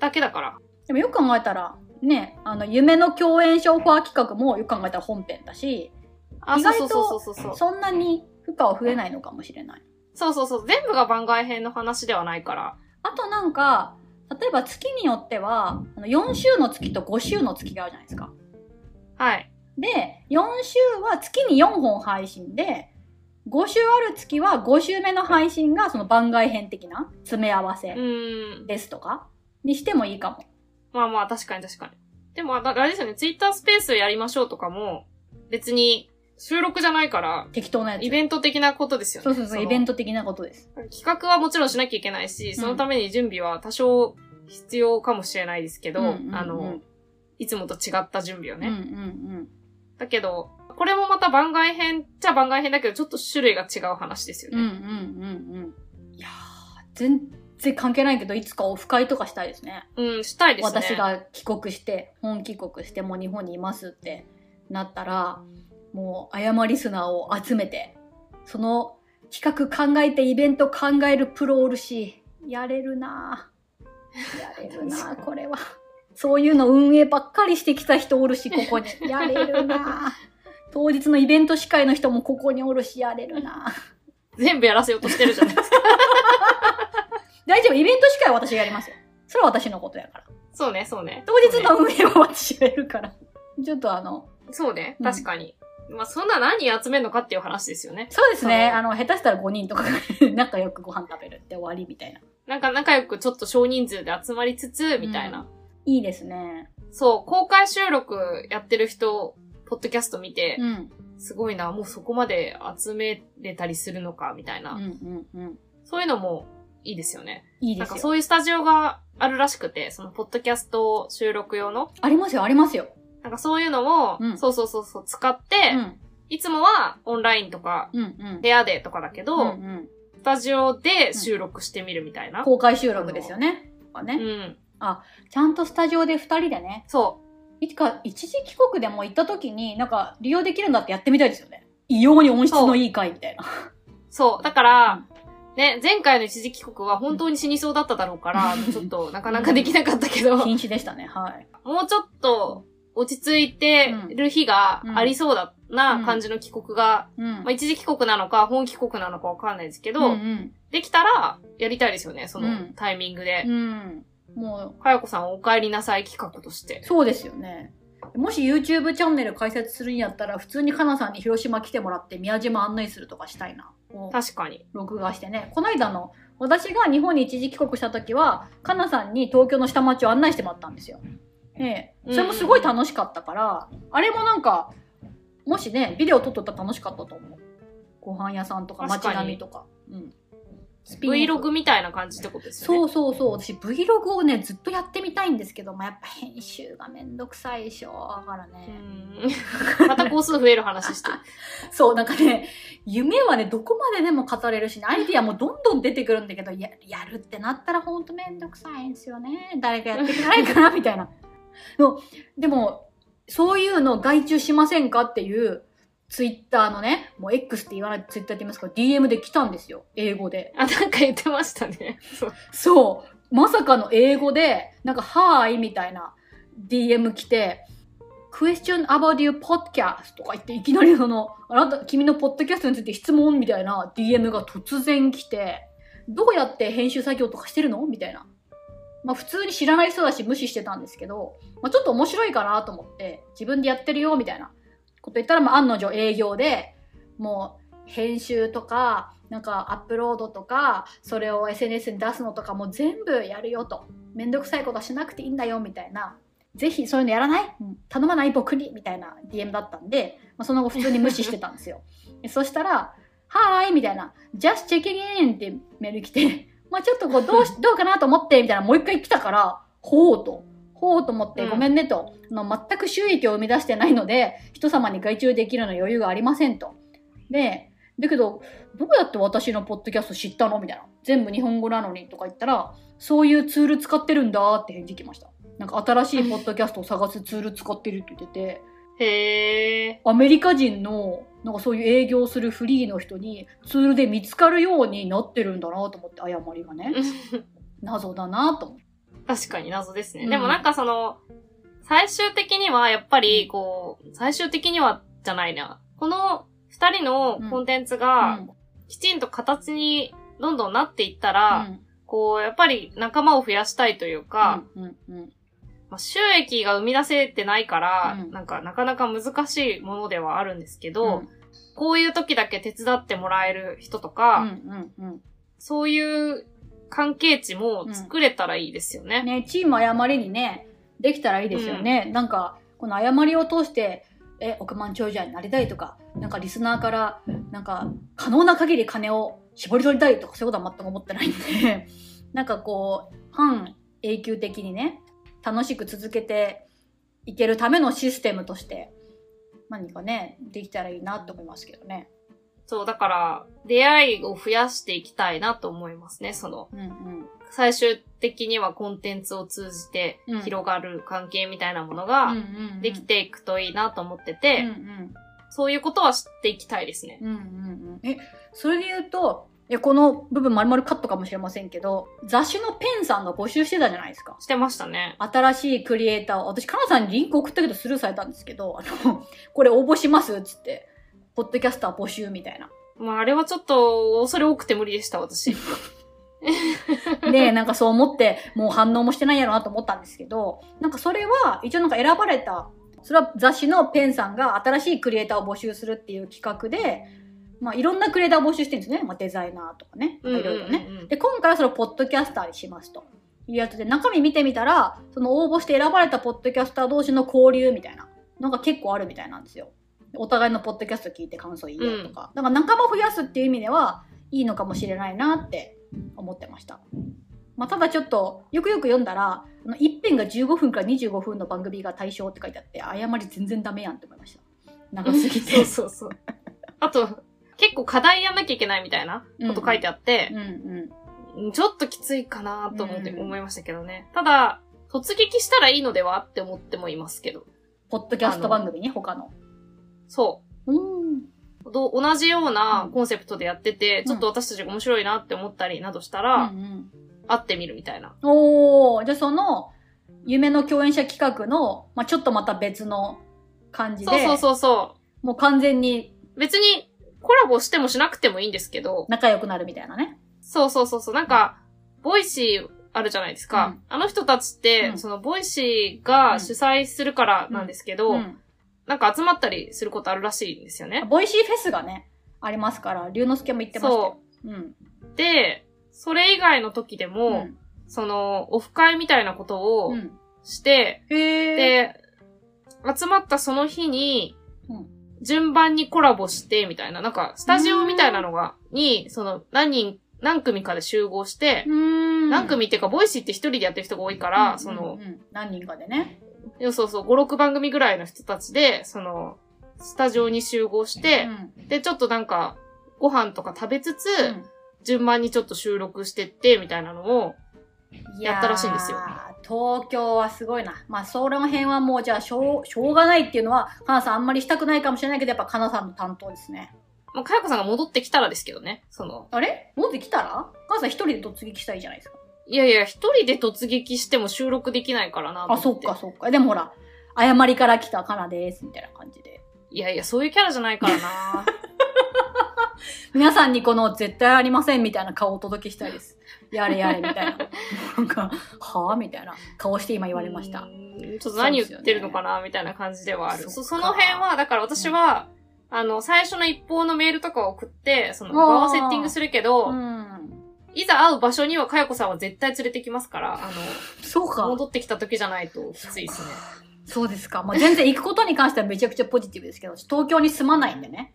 D: だけだから。
C: でもよく考えたら、ね、あの、夢の共演ショーファー企画もよく考えたら本編だし、
D: あ、
C: 意外と
D: そ
C: んなに負荷は増えないのかもしれない。
D: そうそうそう。全部が番外編の話ではないから。
C: あとなんか、例えば月によっては、あの4週の月と5週の月があるじゃないですか。
D: はい。
C: で、4週は月に4本配信で、5週ある月は5週目の配信がその番外編的な詰め合わ
D: う
C: せ。ですとかにしてもいいかも。
D: まあまあ、確かに確かに。でも、ああれですよね、ツイッタースペースやりましょうとかも、別に、収録じゃないから、
C: 適当なやつ。
D: イベント的なことですよね。
C: そうそうそう、
D: の
C: イベント的なことです。
D: 企画はもちろんしなきゃいけないし、そのために準備は多少必要かもしれないですけど、
C: うんうんうん
D: あの、いつもと違った準備をね。
C: うんうんうん。
D: だけど、これもまた番外編っちゃ番外編だけど、ちょっと種類が違う話ですよ
C: うんうん
D: ね。
C: うんうん。いやー、全然関係ないけど、いつかオフ会とかしたいですね。
D: うん、したいですね。
C: 私が帰国して、本帰国して、もう日本にいますってなったら、もう、謝リスナーを集めて、その企画考えてイベント考えるプロおるし、やれるなぁやれるなぁ これは。そういうの運営ばっかりしてきた人おるし、ここに。やれるなぁ当日のイベント司会の人もここにおるし、やれるなぁ
D: 全部やらせようとしてるじゃないですか。
C: 大丈夫、イベント司会は私がやりますよ。それは私のことやから。
D: そうね、そうね。
C: 当日の運営は私がやるから。ちょっとあの、
D: そうね、
C: うん
D: 確かに。まあ、そんな何人集めるのかっていう話ですよね。
C: そうですね。あの、下手したら5人とか仲良くご飯食べるって終わりみたいな。
D: なんか仲良くちょっと少人数で集まりつつ、みたいな。
C: いいですね。
D: そう、公開収録やってる人、ポッドキャスト見て、
C: うん。
D: すごいな、もうそこまで集めれたりするのか、みたいな。
C: うんうんうん。
D: そういうのもいいですよね。なんか
C: いいですよ。
D: そういうスタジオがあるらしくて、そのポッドキャスト収録用の。
C: ありますよ、ありますよ。
D: なんかそういうのも、
C: うん
D: そうそうそうそう使って、
C: うん。
D: いつもはオンラインとか、
C: うんうん。
D: 部屋でとかだけど、
C: うんうん、
D: スタジオで収録してみるみたいな。
C: 公開収録ですよね。とか
D: う
C: ね、
D: ん。
C: ちゃんとスタジオで2人でね、
D: そ
C: いつか一時帰国でも行った時に、なんか利用できるんだってやってみたいですよね。異様に音質のいい回みたいな。
D: う。そう。だから、ね、前回の一時帰国は本当に死にそうだっただろうから、
C: う ん
D: ちょっとなかなかできなかったけど、
C: 禁止でしたね、はい。
D: もうちょっと落ち着いてる日がありそうだな感じの帰国が、
C: うん。
D: まあ、一時帰国なのか、本帰国なのかわかんないですけど、
C: うんうん。
D: できたらやりたいですよね、その
C: うん
D: タイミングで。
C: うん。もう、
D: かやこさんお帰りなさい企画として。
C: そうですよね。もし YouTube チャンネル開設するんやったら、普通にかなさんに広島来てもらって宮島案内するとかしたいな。
D: 確かに。
C: 録画してね。この間の、私が日本に一時帰国した時は、かなさんに東京の下町を案内してもらったんですよ。ええ。それもすごい楽しかったから、あれもなんか、もしね、ビデオ撮っとったら楽しかったと思う。ご飯屋さんとか街並みとか。うん。
D: Vlog みたいな感じってことですよね。
C: そうそうそう。私 Vlog をね、ずっとやってみたいんですけど、まあ、やっぱ編集がめんどくさいでしょ。だから
D: う
C: ね。
D: また工数増える話して。
C: そう、なんかね、夢はね、どこまででも語れるし、ね、アイディアもどんどん出てくるんだけど、ややるってなったらほんとめんどくさいんですよね。誰かやってくれないかな、みたいな。のでも、そういうの外注しませんかっていう、ツイッターのね、もう X って言わないツイッターって言いますか、DM で来たんですよ。英語で。
D: あ、なんか言ってましたね。そう。
C: そう。まさかの英語で、なんか、はーいみたいな DM 来て、question about your podcast とか言って、いきなりその、あなた、君のポッドキャストについて質問みたいな DM が突然来て、どうやって編集作業とかしてるの？みたいな。まあ普通に知らない人だし無視してたんですけど、まあちょっと面白いかなと思って、自分でやってるよみたいなこと言ったら、まあ案の定営業で、もう編集とか、なんかアップロードとか、それを SNS に出すのとかも全部やるよと。めんどくさいことはしなくていいんだよみたいな。ぜひそういうのやらない、頼まない僕にみたいな DM だったんで、まあ、その後普通に無視してたんですよ。そしたら、はーいみたいな、just checking in ってメール来て、まあちょっとこうどうし、どうかなと思ってみたいなもう一回来たから、ほうと。ほうと思って、
D: うん
C: ごめんねと、あの全く収益を生み出してないので、人様に外注できるの余裕がありませんと。で、だけど、どうやって私のポッドキャスト知ったのみたいな。全部日本語なのにとか言ったら、そういうツール使ってるんだって返事来ました。なんか新しいポッドキャストを探すツール使ってるって言ってて、
D: へえ。
C: アメリカ人のなんかそういう営業するフリーの人にツールで見つかるようになってるんだなと思って、誤りがね。謎だなと思って。
D: 確かに謎ですね。
C: うん。
D: でもなんかその、最終的にはやっぱり、こう、最終的にはじゃないな。この二人のコンテンツが、きちんと形にどんどんなっていったら、こう、やっぱり仲間を増やしたいというか、
C: うんうんうん。
D: まあ、収益が生み出せてないから、
C: うん。
D: なんかなかなか難しいものではあるんですけど、
C: うん。
D: こういう時だけ手伝ってもらえる人と
C: う
D: か、
C: んうんうん。
D: そういう関係値も作れたらいいですよね。
C: ね、チーム誤りにね、できたらいいですよね。なんか、この誤りを通して、え、億万長者になりたいとか、なんかリスナーから、なんか可能な限り金を絞り取りたいとかそういうことは全く思ってないんで、なんかこう、半永久的にね、楽しく続けていけるためのシステムとして、何かね、できたらいいなと思いますけどね。
D: そう、だから、出会いを増やしていきたいなと思いますね。その、
C: うんうん。
D: 最終的にはコンテンツを通じて
C: うん
D: 広がる関係みたいなもの
C: うん
D: ができていくといいなと思って
C: うん
D: て、
C: うん
D: そういうことは知っていきたいですね。
C: うんうんうん。え、それで言うと、いやこの部分丸々カットかもしれませんけど、雑誌のペンさんが募集してたじゃないですか。
D: してましたね。
C: 新しいクリエイターを、私、カナさんにリンク送ったけどスルーされたんですけど、あの、これ応募しますっつって、ポッドキャスター募集みたいな。
D: まあ、あれはちょっと、恐れ多くて無理でした、私。
C: で、なんかそう思って、もう反応もしてないやろなと思ったんですけど、なんかそれは、一応なんか選ばれた、それは雑誌のペンさんが新しいクリエイターを募集するっていう企画で、まあいろんなクリエイターを募集してるんですね。まあデザイナーとかね。なんかいろいろね。で、今回はそれをポッドキャスターにしますと。いうやつで、中身見てみたら、その応募して選ばれたポッドキャスター同士の交流みたいなのが結構あるみたいなんですよ。お互いのポッドキャスト聞いて感想言いようとか。だから仲間増やすっていう意味では、いいのかもしれないなって思ってました。まあ、ただちょっと、よくよく読んだら、あの一編が15分から25分の番組が対象って書いてあって、誤り全然ダメやんって思いました。長すぎて。
D: そうそうそう。あと、結構課題やんなきゃいけないみたいなこと書いてあって
C: う、んうん。
D: ちょっときついかなと思って
C: うん
D: 思いましたけどね。ただ、突撃したらいいのではって思ってもいますけど。
C: ポッドキャスト番組ね、他の。
D: そ
C: うん。
D: う。ど同じようなコンセプトでやってて、
C: ん
D: ちょっと私たちが面白いなって思ったりなどした
C: う
D: ら、
C: ん
D: 会ってみるみたいな。
C: うん、おー、じゃあその、夢の共演者企画の、まあ、ちょっとまた別の感じで、
D: そうそうそうそ
C: もう完全に
D: う。別にコラボしてもしなくてもいいんですけど、
C: 仲良くなるみたいなね。
D: そうそうそうそう。なんか、Voicy あるじゃないですか。
C: うん
D: あの人たちって、
C: うん
D: その Voicy が主催するからなんですけど、
C: うん。
D: なんか集まったりすることあるらしいんですよね。
C: Voicy フェスがね、ありますから、龍之介も言ってましたよ。うん。
D: で、それ以外の時でも、
C: うん。
D: その、オフ会みたいなことを
C: うん。
D: して、
C: へー。
D: で、集まったその日に、
C: うん
D: 順番にコラボして、みたいな、なんか、スタジオみたいなのが、に、その、何人、何組かで集合して。何組っていうか、 Voicy って一人でやってる人が多いから、
C: うん
D: その
C: うん、うん何人かでね。
D: そうそうそう、5、6番組ぐらいの人たちで、その、スタジオに集合して、
C: うん。
D: で、ちょっとなんか、ご飯とか食べつつ、
C: うん。
D: 順番にちょっと収録してって、みたいなのを、やったらしいんですよ。
C: 東京はすごいな。まあ、その辺はもうじゃあしょう、しょうがないっていうのは、かなさんあんまりしたくないかもしれないけど、やっぱかなさんの担当ですね。
D: まあ、かやこさんが戻ってきたらですけどね、その、
C: あれ？戻ってきたら？かなさん一人で突撃したいじゃないですか。
D: いやいや、一人で突撃しても収録できないからなと
C: あ、そ
D: 思っ
C: かそっか。でもほら、誤りから来たかなです、みたいな感じで。
D: いやいや、そういうキャラじゃないからな
C: 皆さんにこの絶対ありませんみたいな顔をお届けしたいです。やれやれみたいな。なんか、はぁみたいな顔して今言われました
D: ちょっと何言ってるのかな、みたいな感じではある。
C: そ
D: の辺は、だから私は、あの、最初の一報のメールとかを送って、その、場をセッティングするけど、
C: うん。
D: いざ会う場所にはかやこさんは絶対連れてきますから、あの、
C: そうか。
D: 戻ってきた時じゃないときついですね。
C: そうですか。まあ、全然行くことに関してはめちゃくちゃポジティブですけど、東京に住まないんでね。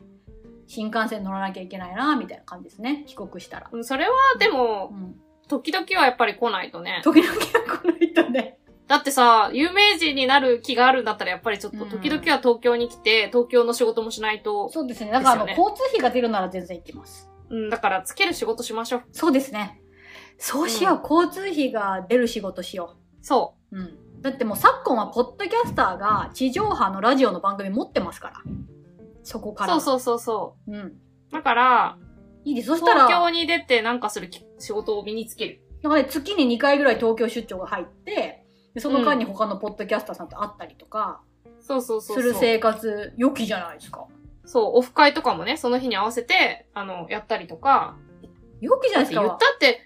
C: 新幹線乗らなきゃいけないな、みたいな感じですね。帰国したら。
D: うんそれは、でも
C: う、ん。
D: 時々はやっぱり来ないとね。
C: 時々は来ないとね。
D: だってさ、有名人になる気があるんだったらやっぱりちょっと
C: うん
D: 時々は東京に来て、東京の仕事もしないと、
C: そうですね。だから、交通費が出るなら全然行きます。
D: うん、だからつける仕事しましょう。
C: そうですね。そうしよう。交通費が出る仕事しよ
D: そう。
C: う。うん。だってもう昨今はポッドキャスターが地上波のラジオの番組持ってますから。そこから。。
D: そうそうそうそう
C: うん。
D: う。だから、
C: いいです。そしたら、
D: 東京に出てなんかするき仕事を身につける。
C: だからね、月に2回ぐらい東京出張が入って、でその間に他のポッドキャスターさんと会ったりとか、
D: そうそうそうそう。
C: する生活、良きじゃないですか。
D: そう、オフ会とかもね、その日に合わせて、あの、やったりとか。
C: 良きじゃないです
D: 言っ
C: か。
D: たって、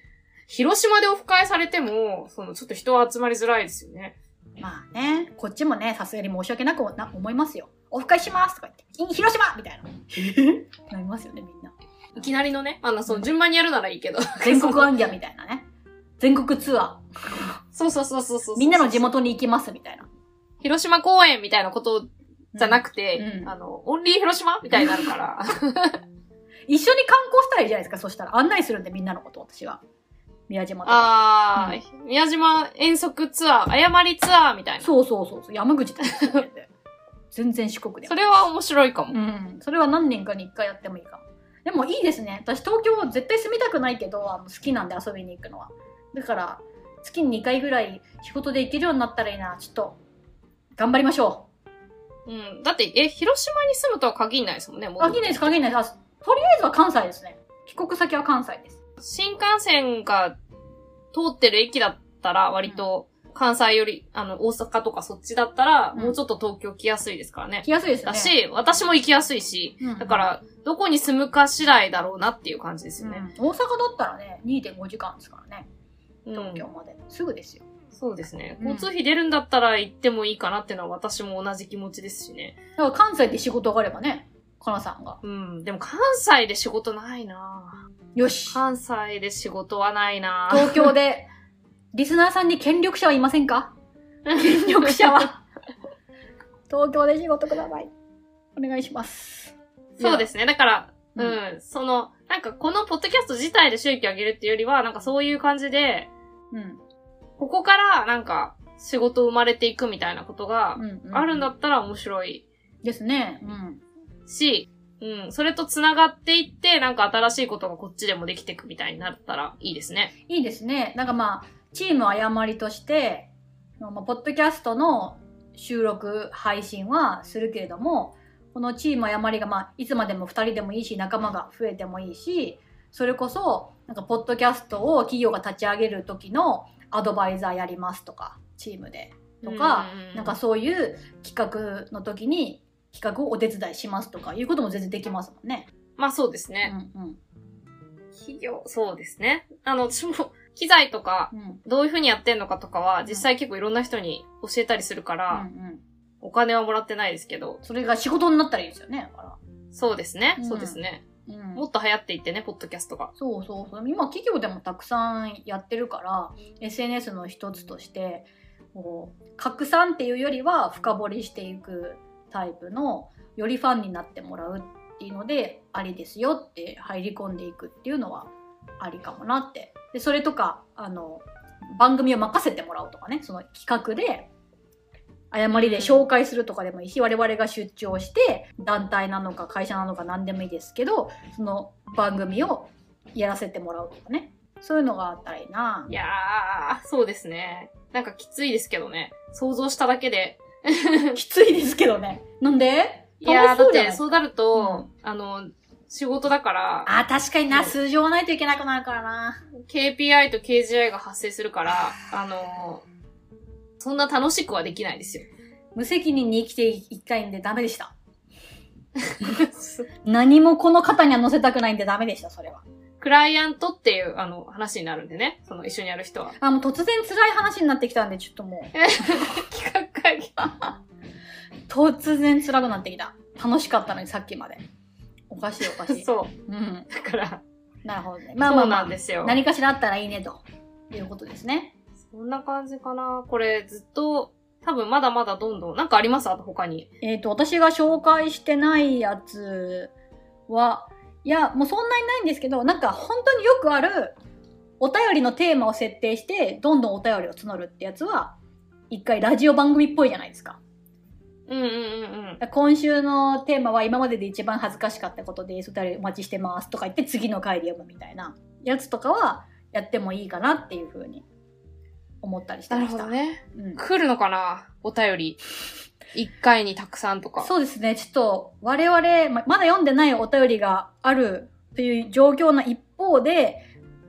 D: 広島でオフ会されても、その、ちょっと人は集まりづらいですよね。
C: まあね、こっちもね、さすがに申し訳なくな思いますよ。オフ会しますとか言って、い広島みたいな。え？なりますよね、みんな。
D: いきなりのね、あの、その、順番にやるならいいけど。
C: 全国アンギャみたいなね。全国ツア
D: そうそうそうそうそうそう。
C: ー。みんなの地元に行きますみたいな。
D: 広島公演みたいなことじゃなくて、
C: うん
D: あの、オンリー広島みたいになるから。
C: 一緒に観光したらいいじゃないですか、そしたら。案内するんで、みんなのこと、私は。宮島とか。
D: あー、宮島遠足ツアー、誤りツアーみたいな。
C: そうそうそうそう。山口とかやってて全然四国でも。
D: それは面白いかも。
C: うん。それは何年かに一回やってもいいかも。でもいいですね。私東京絶対住みたくないけど、あの好きなんで遊びに行くのは。だから、月に2回ぐらい仕事で行けるようになったらいいな。ちょっと、頑張りましょ
D: うん。だって、え、広島に住むとは限らないですもんね、
C: う。
D: もう
C: 限らないです、限らないです。あとりあえずは関西ですね。帰国先は関西です。
D: 新幹線が通ってる駅だったら、割と、関西より、あの、大阪とかそっちだったら、
C: うん
D: もうちょっと東京来やすいですからね。
C: 来やすいですよね。
D: だし、私も行きやすいし、
C: うん
D: だから、どこに住むか次第だろうなっていう感じです
C: うん
D: よね。
C: 大阪だったらね、2.5時間ですからね。
D: うん
C: 東京まで。すぐですよ。
D: そうですね。
C: うん
D: 交通費出るんだったら行ってもいいかなっていうのは私も同じ気持ちですしね。
C: だから関西で仕事があればね、かなさんが。
D: うん。でも関西で仕事ないな
C: よし。
D: 関西で仕事はないな
C: 東京で、リスナーさんに権力者はいませんか？権力者は。東京で仕事ください。お願いします。
D: そうですね。だから、
C: う
D: うんん、その、なんかこのポッドキャスト自体で収益上げるっていうよりは、なんかそういう感じで、
C: うん。
D: ここからなんか仕事生まれていくみたいなことが。あるんだったら面白い
C: ですね。うん。
D: し、うん、それと繋がっていって、なんか新しいことがこっちでもできていくみたいになったらいいですね。
C: いいですね。なんかまあ、チーム誤りとして、まあ、ポッドキャストの収録、配信はするけれども、このチーム誤りがまあ、いつまでも2人でもいいし、仲間が増えてもいいし、それこそ、なんか、ポッドキャストを企業が立ち上げる時のアドバイザーやりますとか、チームで。とか、
D: うん
C: なんかそういう企画の時に企画をお手伝いしますとかいうことも全然できますもんね。
D: まあそうです
C: う
D: ね。
C: んうん
D: 企業、そうですね。あの、私も、機材とか、
C: うん
D: どういう風にやってんのかとかは、
C: ん
D: 実際結構いろんな人に教えたりするか
C: うん
D: ら、
C: うん
D: お金はもらってないですけど、
C: それが仕事になったらいいですよね。だから
D: そうですね。
C: うん
D: そうですね。
C: うん
D: もっと流行っていってね、ポッドキャストが。
C: そうそうそう。今企業でもたくさんやってるから、SNS の一つとして、こう拡散っていうよりは深掘りしていくタイプの、よりファンになってもらうっていうので、ありですよって入り込んでいくっていうのはありかもなって。で、それとか、あの、番組を任せてもらうとかね、その企画で、誤りで紹介するとかでもいいし、我々が出張して、団体なのか会社なのか何でもいいですけど、その番組をやらせてもらうとかね。そういうのがあったらいいな。
D: いやー、そうですね。なんかきついですけどね。想像しただけで。
C: きついですけどね。なんで？
D: いやー、だってそうなると、あの、仕事だから、
C: あ、確かにな、数字をないといけなくなるからな。
D: KPI と KGI が発生するから、あの、そんな楽しくはできないですよ。
C: 無責任に生きていきたいんでダメでした。何もこの肩には乗せたくないんでダメでした、それは。
D: クライアントっていう、あの、話になるんでね。その一緒にやる人は。
C: あ、もう突然辛い話になってきたんで、ちょっともう、
D: 企画会議。
C: 突然辛くなってきた。楽しかったのに、さっきまで。おかしいおかしい。
D: そう。
C: うん。
D: だから、
C: なるほどね。まあまあ
D: そう
C: まあ、
D: なんですよ。
C: 何かしらあったらいいね、ということですね。
D: そんな感じかな。これずっと、多分まだまだどんどん、なんかあります？あと他に。
C: えっ、と、私が紹介してないやつは、いや、もうそんなにないんですけど、なんか本当によくある、お便りのテーマを設定して、どんどんお便りを募るってやつは、一回ラジオ番組っぽいじゃないですか。
D: うんうんうんうん。
C: 今週のテーマは今までで一番恥ずかしかったことです。お便りお待ちしてますとか言って次の回で読むみたいなやつとかはやってもいいかなっていうふうに思ったりして
D: なる
C: ました。
D: ほどね。
C: うん
D: 来るのかな？お便り。一回にたくさんとか。
C: そうですね。ちょっと、我々、ままだ読んでないお便りがあるという状況の一方で、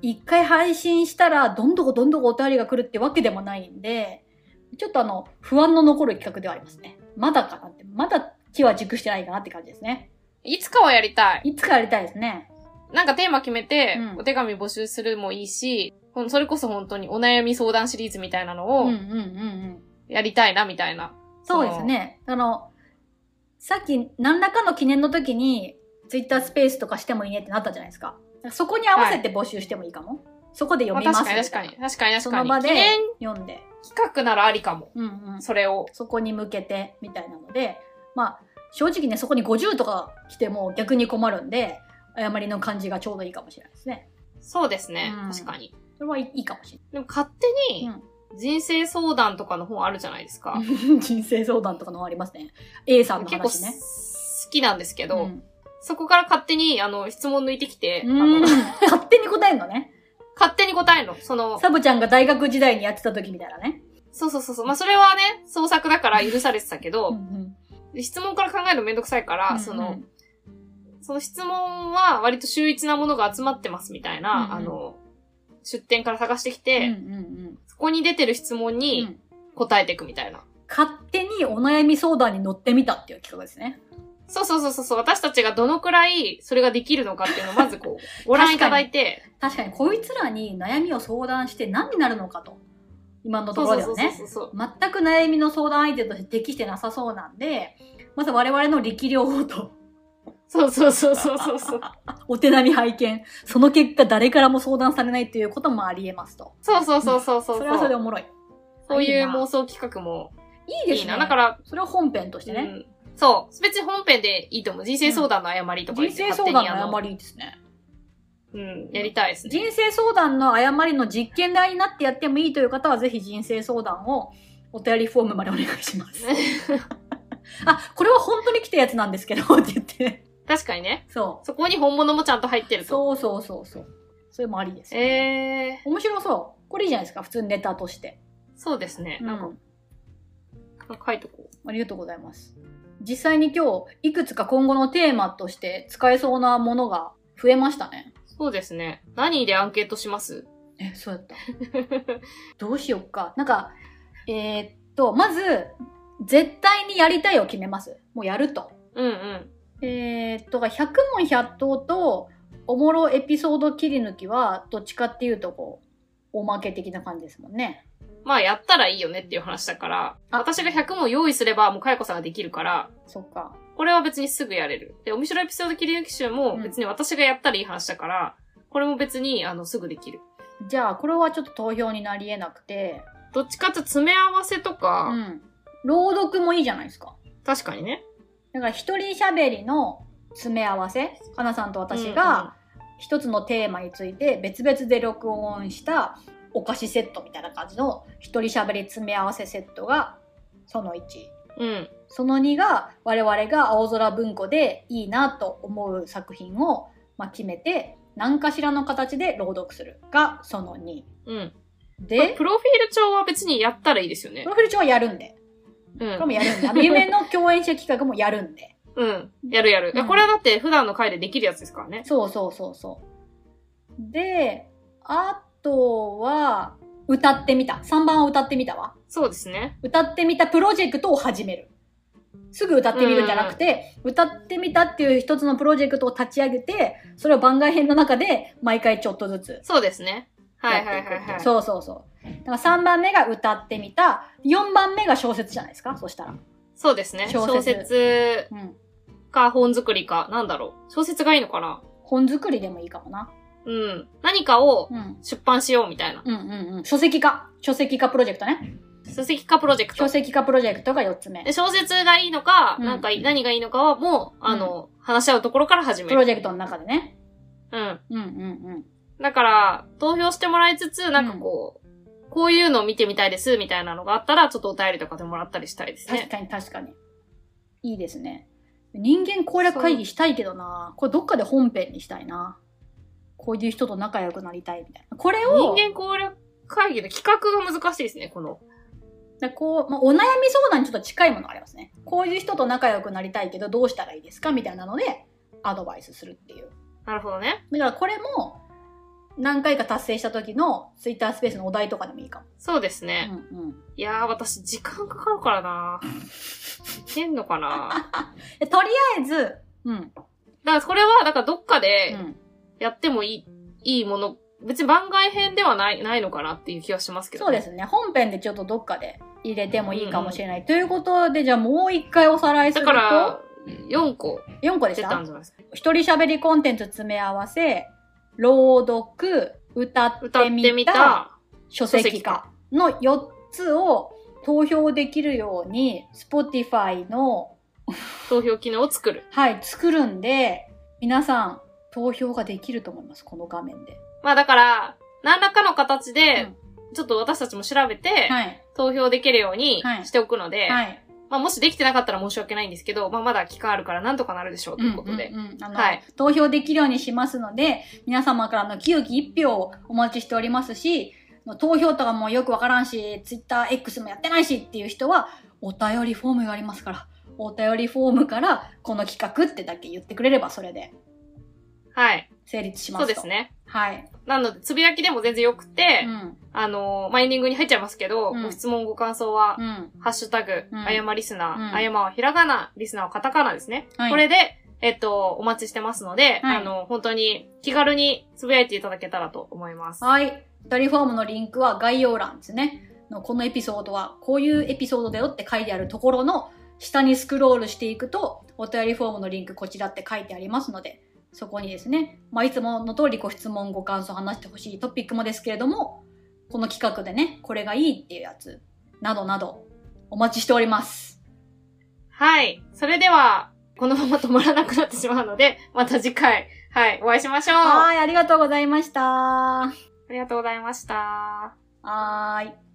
C: 一回配信したら、どんどこどんどこお便りが来るってわけでもないんで、ちょっとあの、不安の残る企画ではありますね。まだかなって、まだ気は熟してないかなって感じですね。
D: いつかはやりたい。
C: いつかやりたいですね。
D: なんかテーマ決めて、
C: うん
D: お手紙募集するもいいし、それこそ本当にお悩み相談シリーズみたいなのを。やりたいな、みたいな。
C: そうですね。あの、さっき何らかの記念の時に、ツイッタースペースとかしてもいいねってなったじゃないですか。そこに合わせて募集してもいいかも。そこで。読み
D: ま
C: す
D: 確かに確かに。確かに確かに。
C: その場で読んで。
D: 企画ならありかも。
C: うんうん。
D: それを。
C: そこに向けてみたいなので、まあ、正直ね、そこに50とか来ても逆に困るんで、誤りの感じがちょうどいいかもしれないですね。
D: そうですね。
C: うん
D: 確かに。
C: それはいいかもし
D: でも勝手に人生相談とかの本あるじゃないですか。
C: れない。人生相談とかのありますね。A さんの
D: 結構
C: 話ね。
D: 好きなんですけど、
C: うん
D: そこから勝手にあの質問抜いてきて、あ
C: うん
D: の
C: 勝手に答えるのね。
D: 勝手に答えるの。その、
C: サブちゃんが大学時代にやってた時みたいなね。
D: そうそうそうそう。まあそれはね、創作だから許されてたけど、
C: うん
D: 質問から考えるのめんどくさいから、
C: うん
D: その、その質問は割と秀逸なものが集まってますみたいな、
C: うんうん
D: あの、出典から探してき
C: うん
D: て、
C: うんうん
D: そこに出てる質問
C: う
D: に
C: ん
D: 答えていくみたいな。
C: 勝手にお悩み相談に乗ってみたっていう企画ですね。
D: そうそうそうそう、私たちがどのくらいそれができるのかっていうのをまずこう、ご覧いただいて、
C: 確かにこいつらに悩みを相談して何になるのかと。今のと
D: そうそうそう
C: ころではね。
D: そうそう。
C: 全く悩みの相談相手として適してなさそうなんで、まず我々の力量法と
D: そうそうそうそうそうそう。
C: お手並み拝見。その結果誰からも相談されないっていうこともあり得ますと。
D: そうそうそうそうそう。
C: それはそれでおもろい。
D: そういう妄想企画も
C: いいですね。
D: いいな。だから、
C: それは本編としてね。
D: うんそう。別に本編でいいと思う。人生相談の誤りとか言って
C: 人生相談の誤
D: り。
C: りですね。
D: うん、やりたいですね。
C: 人生相談の誤りの実験台になってやってもいいという方は、ぜひ人生相談をお便りフォームまでお願いします。あ、これは本当に来たやつなんですけど、って言って。
D: 確かにね。
C: そ
D: そこに本物もちゃんと入って
C: う。
D: ると。
C: そうそうそうそう。それもありです。
D: え
C: 面白そう。これいいじゃないですか。普通にネタとして。
D: ー、そうですね。なんか
C: う、
D: 書いとこう。
C: ありがとうございます。実際に今日、いくつか今後のテーマとして使えそうなものが増えましたね。
D: そうですね。何でアンケートします？
C: え、そうやった。どうしよっか。なんか、えーっと、まず、絶対にやりたいを決めます。もうやると。
D: うんうん。
C: えーっと、100問100答と、おもろエピソード切り抜きは、どっちかっていうと、こう、おまけ的な感じですもんね。
D: まあ、やったらいいよねっていう話だから、
C: あ
D: 私が100問用意すれば、もうかよこさんができるから、
C: そっか。
D: これは別にすぐやれる。で、面白いエピソード切り抜き集も別に私がやったらいい話だから、これも別に、あの、すぐできる。
C: じゃあ、これはちょっと投票になり得なくて、
D: どっちかって詰め合わせと
C: う
D: か、
C: ん。朗読もいいじゃないですか。
D: 確かにね。
C: だから、一人喋りの詰め合わせ、かなさんと私が、一つのテーマについて別々で録音したお菓子セットみたいな感じの一人喋り詰め合わせセットがその1。
D: うん、うん。
C: その2が我々が青空文庫でいいなと思う作品を、まあ、決めて何かしらの形で朗読するがその2。
D: うん。
C: で、
D: プロフィール帳は別にやったらいいですよね
C: プ。ロフィール帳はやるんで。
D: うん
C: これも。やるんで。あの夢の共演者企画もやるんで。
D: うん。やるやる。
C: うん
D: これはだって普段の回でできるやつですからね。
C: そうそうそうそう。で、あとは、歌ってみた。3番は歌ってみたわ。
D: そうですね。
C: 歌ってみたプロジェクトを始める。すぐ歌ってみるんじゃなくて、歌ってみたっていう一つのプロジェクトを立ち上げて、それを番外編の中で毎回ちょっとずつ
D: そうですね。はいはいはいはい。
C: そうそうそう。だから3番目が歌ってみた。4番目が小説じゃないですか？そしたら。
D: そうですね。
C: 小
D: 小
C: 説
D: 説
C: うん。
D: か本作りか、なんだろう。小説がいいのかな？
C: 本作りでもいいかもな。
D: うん。何かを
C: うん。
D: 出版しようみたいな。
C: うんうんうん。書籍化。書籍化プロジェクトね。
D: 書籍化プロジェクト
C: 書。籍化プロジェクトが4つ目
D: で。小説がいいのか、
C: うん
D: なんか何がいいのかはもう、あの、話し合うところから始める。
C: プロジェクトの中でね。
D: うん。
C: うんうんうん。
D: だから、投票してもらいつつ、なんかこう、こういうのを見てみたいです、みたいなのがあったら、ちょっとお便りとかでもらったりしたいですね。
C: 確かに確かに。いいですね。人間攻略会議したいけどな。これどっかで本編にしたいな。こういう人と仲良くなりたいみたいな。これを、
D: 人間攻略会議の企画が難しいですね、この。
C: だこう、まあ、お悩み相談にちょっと近いものがありますね。こういう人と仲良くなりたいけどどうしたらいいですかみたいなので、アドバイスするっていう。
D: なるほどね。
C: だからこれも、何回か達成した時のツイッタースペースのお題とかでもいいかも。
D: そうですね。
C: うんうん。
D: いやー、私、時間かかるからな。いけんのかな？
C: で とりあえず、うん。
D: だから、これは、だから、どっか
C: う
D: で
C: ん。
D: やってもいい、いいもの、別に番外編ではない、ないのかなっていう気はしますけど、
C: そうですね。本編でちょっとどっかで入れてもいいかもしれない。ということで、じゃあもう一回おさらいす
D: だ
C: ると、
D: から、4個
C: 4個でした？
D: 出たんじゃないですか。
C: 一人喋りコンテンツ詰め合わせ、朗読、歌っ
D: ててみた。
C: 書籍化の4つを投票できるように、Spotify の
D: 投票機能を作る。
C: はい、作るんで、皆さん、投票ができると思います、この画面で。
D: まあだから、何らかの形で、ちょっと私たちも調べて、
C: はい。
D: 投票できるように
C: はい
D: しておくので、
C: はい。
D: まあもしできてなかったら申し訳ないんですけど、まあまだ期間あるからなんとかなるでしょうということで。
C: うんうん。うんあの
D: はい。
C: 投票できるようにしますので、皆様からの清き一票をお待ちしておりますし、投票とかもよくわからんし、ツイッター X もやってないしっていう人は、お便りフォームがありますから、お便りフォームから、この企画ってだけ言ってくれれば、それで
D: はい。
C: 成立しますと。
D: そうです。ね。
C: はい。
D: なので、つぶやきでも全然よくて、
C: うん。
D: あのー、マインディングに入っちゃいますけど、
C: うん
D: ご質問ご感想は、
C: うん。
D: ハッシュタグ、
C: うん
D: あやまリスナー、
C: うん
D: あやまはひらがな、リスナーはカタカナですね。
C: はい
D: これで、えっと、お待ちしてますので、
C: はい
D: あの、本当に気軽につぶやいていただけたらと思います。
C: はい。お便りフォームのリンクは概要欄ですね。のこのエピソードはこういうエピソードだよって書いてあるところの下にスクロールしていくと、お便りフォームのリンクこちらって書いてありますので、そこにですね、まあ、いつもの通りご質問、ご感想、話してほしいトピックもですけれども、この企画でね、これがいいっていうやつ、などなど、お待ちしております。
D: はい。それでは、このまま止まらなくなってしまうので、また次回、はい、お会いしましょう。あ
C: はい、ありがとうございました。は
D: りがとうございました。
C: ーい。